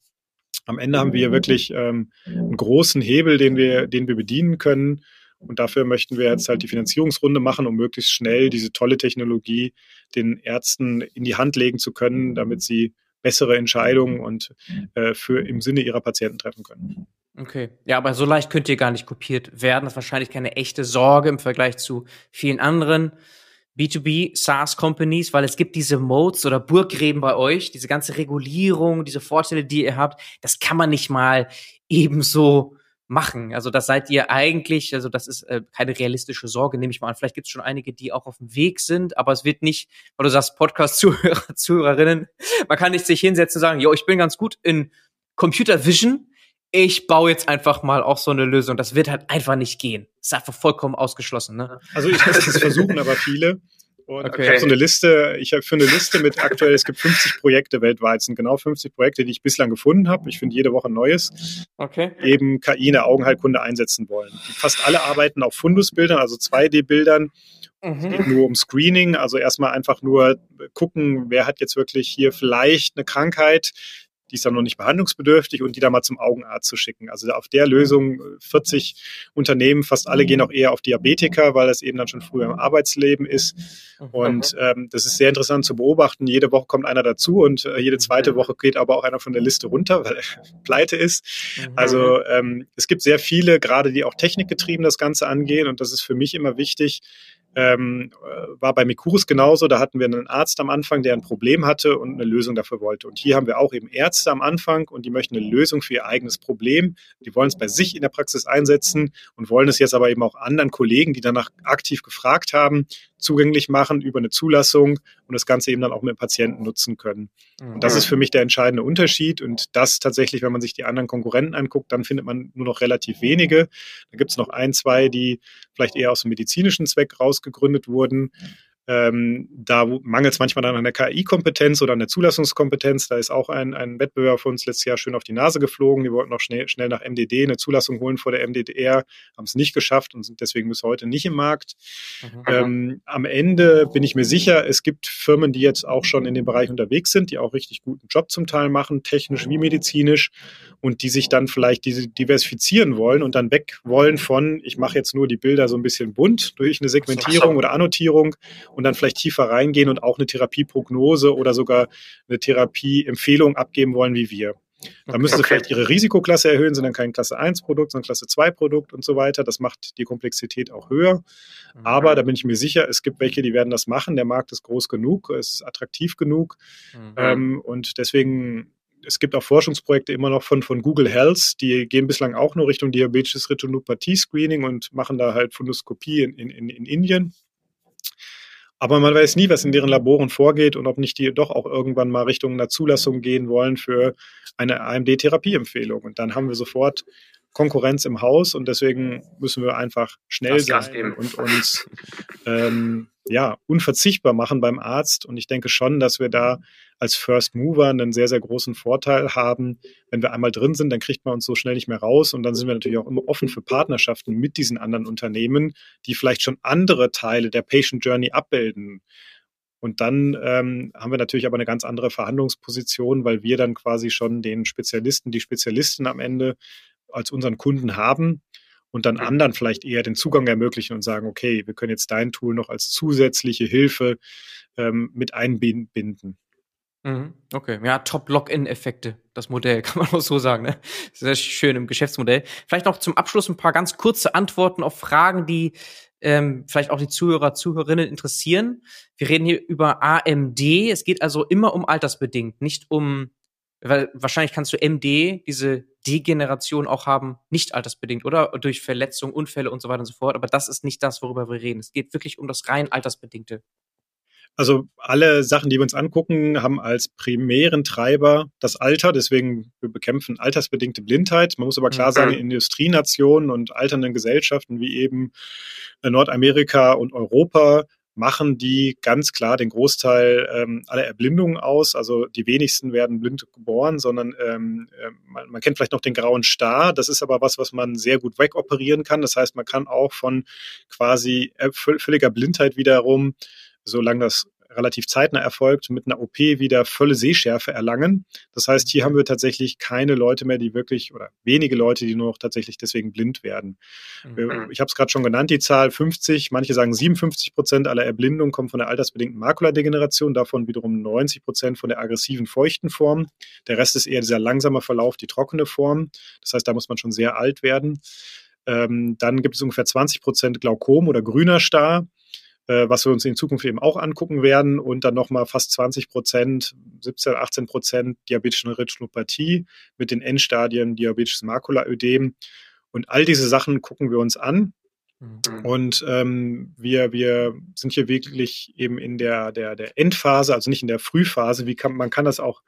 Am Ende haben wir wirklich ähm, einen großen Hebel, den wir, den wir bedienen können. Und dafür möchten wir jetzt halt die Finanzierungsrunde machen, um möglichst schnell diese tolle Technologie den Ärzten in die Hand legen zu können, damit sie bessere Entscheidungen und äh, für im Sinne ihrer Patienten treffen können. Okay. Ja, aber so leicht könnt ihr gar nicht kopiert werden. Das ist wahrscheinlich keine echte Sorge im Vergleich zu vielen anderen B2B SaaS Companies, weil es gibt diese Modes oder Burggräben bei euch, diese ganze Regulierung, diese Vorteile, die ihr habt, das kann man nicht mal ebenso machen. Also das seid ihr eigentlich, also das ist äh, keine realistische Sorge, nehme ich mal an. Vielleicht gibt es schon einige, die auch auf dem Weg sind, aber es wird nicht, weil du sagst, Podcast-Zuhörer, [LAUGHS] Zuhörerinnen, man kann nicht sich hinsetzen und sagen, jo, ich bin ganz gut in Computer Vision, ich baue jetzt einfach mal auch so eine Lösung. Das wird halt einfach nicht gehen. Das ist einfach vollkommen ausgeschlossen. Ne? Also ich muss es versuchen, aber viele. Und okay. ich habe so eine Liste, ich habe für eine Liste mit aktuell, es gibt 50 Projekte weltweit, es sind genau 50 Projekte, die ich bislang gefunden habe. Ich finde jede Woche ein neues. Okay. Eben KI in der Augenheilkunde einsetzen wollen. Die fast alle arbeiten auf Fundusbildern, also 2D-Bildern. Es geht nur um Screening, also erstmal einfach nur gucken, wer hat jetzt wirklich hier vielleicht eine Krankheit, die ist dann noch nicht behandlungsbedürftig und die da mal zum Augenarzt zu schicken. Also auf der Lösung 40 äh, Unternehmen, fast alle gehen auch eher auf Diabetiker, weil das eben dann schon früher im Arbeitsleben ist. Und ähm, das ist sehr interessant zu beobachten. Jede Woche kommt einer dazu und äh, jede zweite Woche geht aber auch einer von der Liste runter, weil er [LAUGHS] pleite ist. Mhm. Also ähm, es gibt sehr viele, gerade die auch technikgetrieben das Ganze angehen und das ist für mich immer wichtig, ähm, äh, war bei Mikurus genauso. Da hatten wir einen Arzt am Anfang, der ein Problem hatte und eine Lösung dafür wollte. Und hier haben wir auch eben Ärzte am Anfang und die möchten eine Lösung für ihr eigenes Problem. Die wollen es bei sich in der Praxis einsetzen und wollen es jetzt aber eben auch anderen Kollegen, die danach aktiv gefragt haben, zugänglich machen über eine Zulassung und das Ganze eben dann auch mit Patienten nutzen können. Und das ist für mich der entscheidende Unterschied. Und das tatsächlich, wenn man sich die anderen Konkurrenten anguckt, dann findet man nur noch relativ wenige. Da gibt es noch ein, zwei, die vielleicht eher aus dem medizinischen Zweck rausgegründet wurden. Ähm, da mangelt es manchmal dann an der KI-Kompetenz oder an der Zulassungskompetenz. Da ist auch ein, ein Wettbewerber für uns letztes Jahr schön auf die Nase geflogen. Die wollten noch schnell, schnell nach MDD eine Zulassung holen vor der MDDR, haben es nicht geschafft und sind deswegen bis heute nicht im Markt. Mhm. Ähm, am Ende bin ich mir sicher, es gibt Firmen, die jetzt auch schon in dem Bereich unterwegs sind, die auch richtig guten Job zum Teil machen, technisch wie medizinisch und die sich dann vielleicht diese diversifizieren wollen und dann weg wollen von, ich mache jetzt nur die Bilder so ein bisschen bunt durch eine Segmentierung oder Annotierung und dann vielleicht tiefer reingehen und auch eine Therapieprognose oder sogar eine Therapieempfehlung abgeben wollen wie wir. Da müssen sie vielleicht ihre Risikoklasse erhöhen, sind dann kein Klasse 1 Produkt, sondern Klasse 2 Produkt und so weiter. Das macht die Komplexität auch höher. Mhm. Aber da bin ich mir sicher, es gibt welche, die werden das machen. Der Markt ist groß genug, es ist attraktiv genug. Mhm. Ähm, und deswegen, es gibt auch Forschungsprojekte immer noch von, von Google Health, die gehen bislang auch nur Richtung Diabetes Retinopathie Screening und machen da halt Fundoskopie in, in, in Indien. Aber man weiß nie, was in deren Laboren vorgeht und ob nicht die doch auch irgendwann mal Richtung einer Zulassung gehen wollen für eine AMD-Therapieempfehlung. Und dann haben wir sofort Konkurrenz im Haus und deswegen müssen wir einfach schnell das sein und uns ähm, ja unverzichtbar machen beim Arzt. Und ich denke schon, dass wir da als First Mover einen sehr, sehr großen Vorteil haben. Wenn wir einmal drin sind, dann kriegt man uns so schnell nicht mehr raus. Und dann sind wir natürlich auch immer offen für Partnerschaften mit diesen anderen Unternehmen, die vielleicht schon andere Teile der Patient Journey abbilden. Und dann ähm, haben wir natürlich aber eine ganz andere Verhandlungsposition, weil wir dann quasi schon den Spezialisten, die Spezialisten am Ende als unseren Kunden haben und dann anderen vielleicht eher den Zugang ermöglichen und sagen, okay, wir können jetzt dein Tool noch als zusätzliche Hilfe ähm, mit einbinden. Mhm. Okay, ja, Top-Lock-In-Effekte, das Modell, [LAUGHS] kann man auch so sagen. Ne? Sehr schön im Geschäftsmodell. Vielleicht noch zum Abschluss ein paar ganz kurze Antworten auf Fragen, die ähm, vielleicht auch die Zuhörer, Zuhörerinnen interessieren. Wir reden hier über AMD. Es geht also immer um altersbedingt, nicht um weil wahrscheinlich kannst du MD, diese Degeneration auch haben, nicht altersbedingt, oder? Durch Verletzungen, Unfälle und so weiter und so fort. Aber das ist nicht das, worüber wir reden. Es geht wirklich um das rein altersbedingte. Also alle Sachen, die wir uns angucken, haben als primären Treiber das Alter. Deswegen wir bekämpfen altersbedingte Blindheit. Man muss aber klar mhm. sagen, in Industrienationen und alternden Gesellschaften wie eben Nordamerika und Europa machen die ganz klar den Großteil ähm, aller Erblindungen aus. Also die wenigsten werden blind geboren, sondern ähm, äh, man, man kennt vielleicht noch den grauen Star. Das ist aber was, was man sehr gut wegoperieren kann. Das heißt, man kann auch von quasi äh, völliger Blindheit wiederum solange das relativ zeitnah erfolgt, mit einer OP wieder volle Sehschärfe erlangen. Das heißt, hier haben wir tatsächlich keine Leute mehr, die wirklich, oder wenige Leute, die nur noch tatsächlich deswegen blind werden. Mhm. Ich habe es gerade schon genannt, die Zahl 50, manche sagen 57 Prozent aller Erblindungen kommen von der altersbedingten Makuladegeneration, davon wiederum 90 Prozent von der aggressiven feuchten Form. Der Rest ist eher dieser langsame Verlauf, die trockene Form. Das heißt, da muss man schon sehr alt werden. Ähm, dann gibt es ungefähr 20 Prozent Glaukom oder grüner Star. Äh, was wir uns in Zukunft eben auch angucken werden. Und dann nochmal fast 20 Prozent, 17, 18 Prozent diabetische Retinopathie mit den Endstadien diabetisches Makulaödem. Und all diese Sachen gucken wir uns an. Mhm. Und ähm, wir, wir sind hier wirklich eben in der, der, der Endphase, also nicht in der Frühphase. Wie kann, man kann das auch,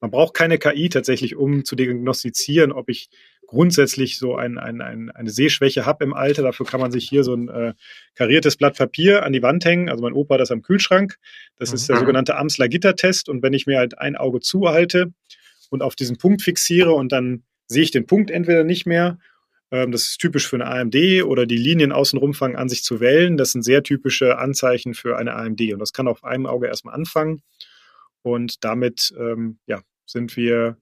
man braucht keine KI tatsächlich, um zu diagnostizieren, ob ich grundsätzlich so ein, ein, ein, eine Sehschwäche habe im Alter. Dafür kann man sich hier so ein äh, kariertes Blatt Papier an die Wand hängen. Also mein Opa hat das am Kühlschrank. Das mhm. ist der sogenannte Amsler Gittertest. Und wenn ich mir halt ein Auge zuhalte und auf diesen Punkt fixiere und dann sehe ich den Punkt entweder nicht mehr ähm, das ist typisch für eine AMD oder die Linien außenrum fangen an, sich zu wellen. Das sind sehr typische Anzeichen für eine AMD und das kann auf einem Auge erstmal anfangen. Und damit ähm, ja, sind wir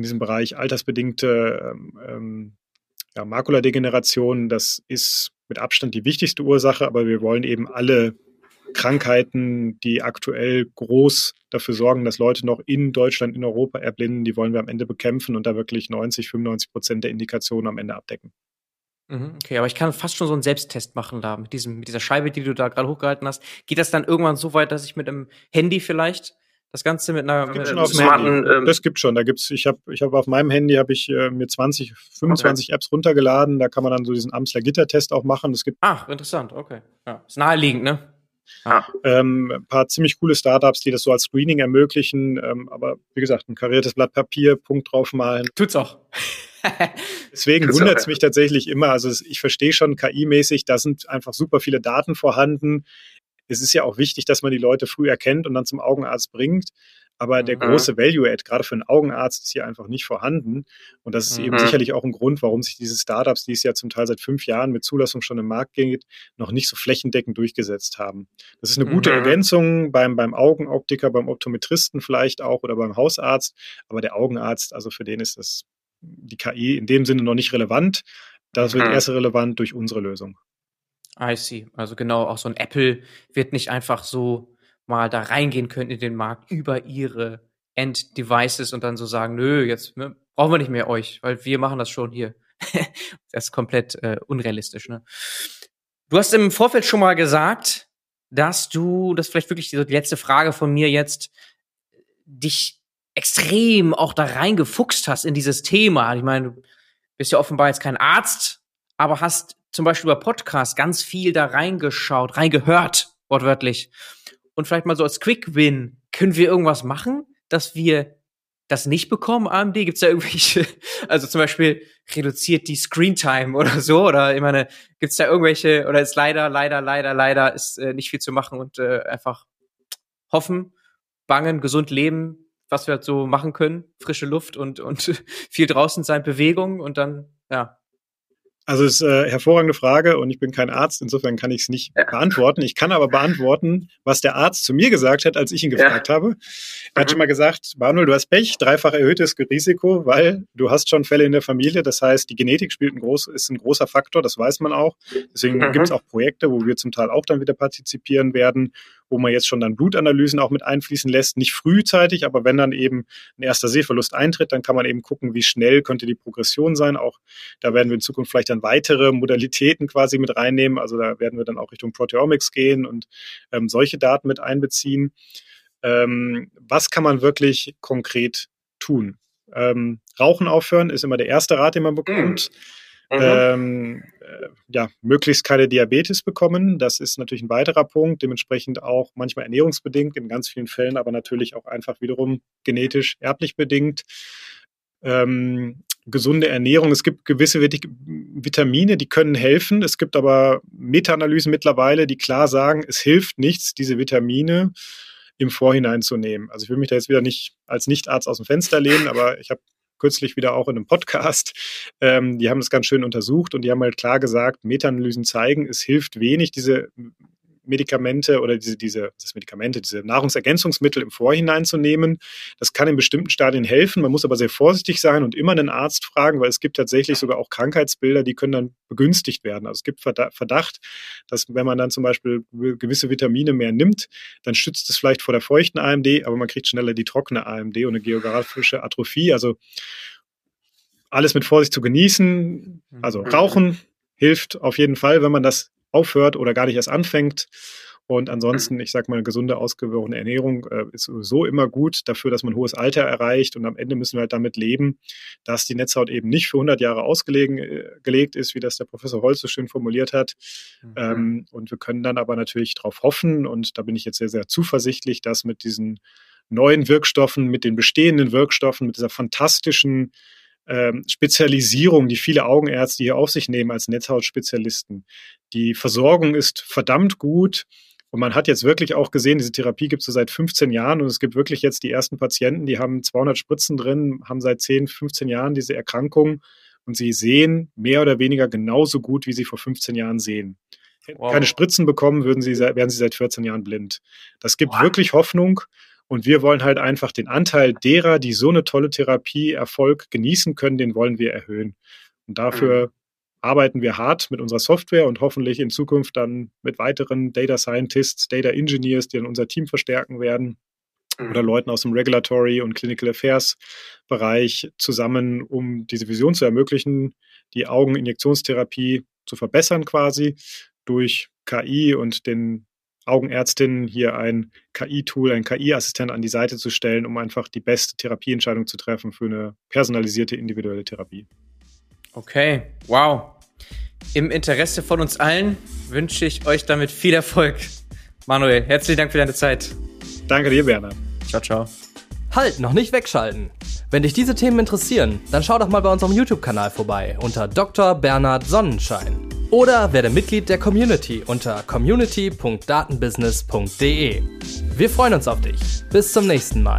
in diesem Bereich altersbedingte ähm, ähm, ja, Makuladegeneration. Das ist mit Abstand die wichtigste Ursache, aber wir wollen eben alle Krankheiten, die aktuell groß dafür sorgen, dass Leute noch in Deutschland, in Europa erblinden, die wollen wir am Ende bekämpfen und da wirklich 90, 95 Prozent der Indikationen am Ende abdecken. Mhm, okay, aber ich kann fast schon so einen Selbsttest machen da mit diesem, mit dieser Scheibe, die du da gerade hochgehalten hast. Geht das dann irgendwann so weit, dass ich mit einem Handy vielleicht das Ganze mit einer, mit einem smarten, ähm das gibt schon. Da gibt's, ich habe, ich habe auf meinem Handy habe ich äh, mir 20, 25 okay. Apps runtergeladen. Da kann man dann so diesen Amsler Gittertest auch machen. Das gibt. Ach, interessant. Okay, ja, ist naheliegend, ne? Ja. Ähm, ein paar ziemlich coole Startups, die das so als Screening ermöglichen. Ähm, aber wie gesagt, ein kariertes Blatt Papier, Punkt draufmalen. Tut's auch. [LAUGHS] Deswegen wundert es mich tatsächlich immer. Also ich verstehe schon KI-mäßig, da sind einfach super viele Daten vorhanden. Es ist ja auch wichtig, dass man die Leute früh erkennt und dann zum Augenarzt bringt. Aber der mhm. große Value-Add, gerade für einen Augenarzt, ist hier einfach nicht vorhanden. Und das ist mhm. eben sicherlich auch ein Grund, warum sich diese Startups, die es ja zum Teil seit fünf Jahren mit Zulassung schon im Markt geht, noch nicht so flächendeckend durchgesetzt haben. Das ist eine gute mhm. Ergänzung beim, beim Augenoptiker, beim Optometristen vielleicht auch oder beim Hausarzt. Aber der Augenarzt, also für den ist das die KI in dem Sinne noch nicht relevant. Das wird mhm. erst relevant durch unsere Lösung. I see. Also genau, auch so ein Apple wird nicht einfach so mal da reingehen können in den Markt über ihre End-Devices und dann so sagen, nö, jetzt ne, brauchen wir nicht mehr euch, weil wir machen das schon hier. [LAUGHS] das ist komplett äh, unrealistisch. Ne? Du hast im Vorfeld schon mal gesagt, dass du, das ist vielleicht wirklich die, die letzte Frage von mir jetzt, dich extrem auch da reingefuchst hast in dieses Thema. Ich meine, du bist ja offenbar jetzt kein Arzt, aber hast zum Beispiel über Podcast ganz viel da reingeschaut, reingehört, wortwörtlich. Und vielleicht mal so als Quick-Win, können wir irgendwas machen, dass wir das nicht bekommen, AMD? Gibt es da irgendwelche, [LAUGHS] also zum Beispiel reduziert die Screentime oder so? Oder ich meine, gibt es da irgendwelche, oder ist leider, leider, leider, leider ist äh, nicht viel zu machen und äh, einfach hoffen, bangen, gesund leben, was wir halt so machen können, frische Luft und, und [LAUGHS] viel draußen sein, Bewegung und dann, ja, also es ist eine äh, hervorragende Frage und ich bin kein Arzt, insofern kann ich es nicht ja. beantworten. Ich kann aber beantworten, was der Arzt zu mir gesagt hat, als ich ihn gefragt ja. habe. Er hat mhm. schon mal gesagt, Manuel, du hast Pech, dreifach erhöhtes Risiko, weil du hast schon Fälle in der Familie. Das heißt, die Genetik spielt ein groß, ist ein großer Faktor, das weiß man auch. Deswegen mhm. gibt es auch Projekte, wo wir zum Teil auch dann wieder partizipieren werden wo man jetzt schon dann Blutanalysen auch mit einfließen lässt. Nicht frühzeitig, aber wenn dann eben ein erster Sehverlust eintritt, dann kann man eben gucken, wie schnell könnte die Progression sein. Auch da werden wir in Zukunft vielleicht dann weitere Modalitäten quasi mit reinnehmen. Also da werden wir dann auch Richtung Proteomics gehen und ähm, solche Daten mit einbeziehen. Ähm, was kann man wirklich konkret tun? Ähm, Rauchen aufhören ist immer der erste Rat, den man bekommt. Mhm. Ähm, äh, ja, möglichst keine Diabetes bekommen. Das ist natürlich ein weiterer Punkt. Dementsprechend auch manchmal ernährungsbedingt, in ganz vielen Fällen, aber natürlich auch einfach wiederum genetisch erblich bedingt. Ähm, gesunde Ernährung. Es gibt gewisse Vitamine, die können helfen. Es gibt aber Meta-Analysen mittlerweile, die klar sagen, es hilft nichts, diese Vitamine im Vorhinein zu nehmen. Also ich will mich da jetzt wieder nicht als Nichtarzt aus dem Fenster lehnen, aber ich habe kürzlich wieder auch in einem Podcast. Ähm, die haben das ganz schön untersucht und die haben halt klar gesagt, Meta-Analysen zeigen, es hilft wenig, diese Medikamente oder diese, diese das Medikamente, diese Nahrungsergänzungsmittel im Vorhinein zu nehmen. Das kann in bestimmten Stadien helfen. Man muss aber sehr vorsichtig sein und immer einen Arzt fragen, weil es gibt tatsächlich sogar auch Krankheitsbilder, die können dann begünstigt werden. Also es gibt Verdacht, dass wenn man dann zum Beispiel gewisse Vitamine mehr nimmt, dann schützt es vielleicht vor der feuchten AMD, aber man kriegt schneller die trockene AMD und eine geografische Atrophie. Also alles mit Vorsicht zu genießen. Also mhm. Rauchen hilft auf jeden Fall, wenn man das aufhört oder gar nicht erst anfängt. Und ansonsten, ich sag mal, gesunde, ausgewogene Ernährung äh, ist sowieso immer gut dafür, dass man hohes Alter erreicht. Und am Ende müssen wir halt damit leben, dass die Netzhaut eben nicht für 100 Jahre ausgelegt äh, ist, wie das der Professor Holz so schön formuliert hat. Mhm. Ähm, und wir können dann aber natürlich darauf hoffen, und da bin ich jetzt sehr, sehr zuversichtlich, dass mit diesen neuen Wirkstoffen, mit den bestehenden Wirkstoffen, mit dieser fantastischen ähm, Spezialisierung, die viele Augenärzte hier auf sich nehmen als Netzhautspezialisten. Die Versorgung ist verdammt gut. Und man hat jetzt wirklich auch gesehen, diese Therapie gibt es so seit 15 Jahren und es gibt wirklich jetzt die ersten Patienten, die haben 200 Spritzen drin, haben seit 10, 15 Jahren diese Erkrankung und sie sehen mehr oder weniger genauso gut, wie sie vor 15 Jahren sehen. Wow. Keine Spritzen bekommen, würden sie, wären sie seit 14 Jahren blind. Das gibt wow. wirklich Hoffnung und wir wollen halt einfach den Anteil derer, die so eine tolle Therapie Erfolg genießen können, den wollen wir erhöhen. Und dafür mhm. Arbeiten wir hart mit unserer Software und hoffentlich in Zukunft dann mit weiteren Data Scientists, Data Engineers, die dann unser Team verstärken werden mhm. oder Leuten aus dem Regulatory und Clinical Affairs Bereich zusammen, um diese Vision zu ermöglichen, die Augeninjektionstherapie zu verbessern quasi durch KI und den Augenärztinnen hier ein KI-Tool, ein KI-Assistent an die Seite zu stellen, um einfach die beste Therapieentscheidung zu treffen für eine personalisierte individuelle Therapie. Okay, wow. Im Interesse von uns allen wünsche ich euch damit viel Erfolg. Manuel, herzlichen Dank für deine Zeit. Danke dir, Bernhard. Ciao, ciao. Halt, noch nicht wegschalten. Wenn dich diese Themen interessieren, dann schau doch mal bei unserem YouTube-Kanal vorbei unter Dr. Bernhard Sonnenschein. Oder werde Mitglied der Community unter community.datenbusiness.de. Wir freuen uns auf dich. Bis zum nächsten Mal.